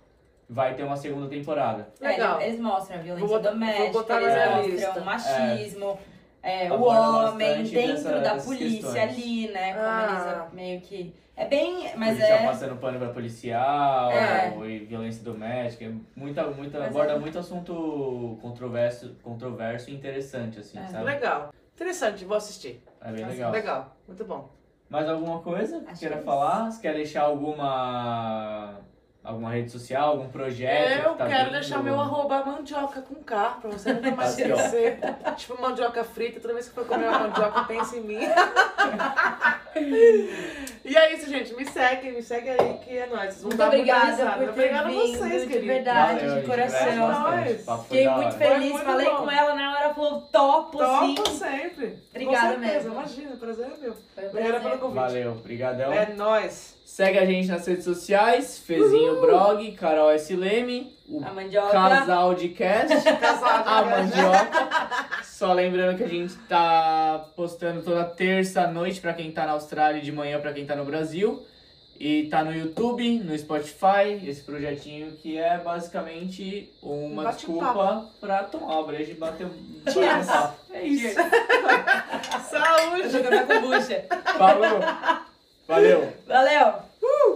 vai ter uma segunda temporada. É, Legal. eles mostram a violência Vou botar- doméstica, vou botar eles mostram lista. o machismo, é, o Aborda homem dentro dessa- da polícia questões. ali, né? Como Ah. eles meio que. É bem. Mas é. passando pano pra policial, É. e violência doméstica, é muita, muita, Mas aborda é. muito assunto controverso, controverso e interessante, assim, É. sabe? Legal. Interessante, vou assistir. É bem Nossa, legal. Legal. Muito bom. Mais alguma coisa que Acho queira que é falar? Você quer deixar alguma alguma rede social, algum projeto? Eu que tá quero vindo? deixar meu arroba mandioca com K, pra você nunca mais ó. esquecer. tipo mandioca frita, toda vez que for comer uma mandioca, pense em mim. e é isso, gente. Me segue, me segue aí que é nóis. Vocês vão Muito dar obrigada risada. por ter Obrigada a vindo, vocês, de querido. verdade. Valeu, de gente, coração. foi Fiquei muito hora. Feliz, muito falei bom. com ela na hora, ela falou topo, sim. Topo sempre. Obrigada Com certeza, mesmo. imagina, prazer é meu. Um Obrigada prazer. pelo convite. Valeu, obrigadão. É nóis. Segue a gente nas redes sociais, Fezinho Brog, Carol S. Leme, o A mandioca. Casal de Cast. Casado. A né? mandioca. Só lembrando que a gente tá postando toda terça noite pra quem tá na Austrália e de manhã pra quem tá no Brasil. E tá no YouTube, no Spotify, esse projetinho que é basicamente uma Bate-papo. desculpa pra tomar breja e bater, um Cheers. papo. É isso. Saúde. jogando a kombucha. Falou. Valeu. Valeu! Woo!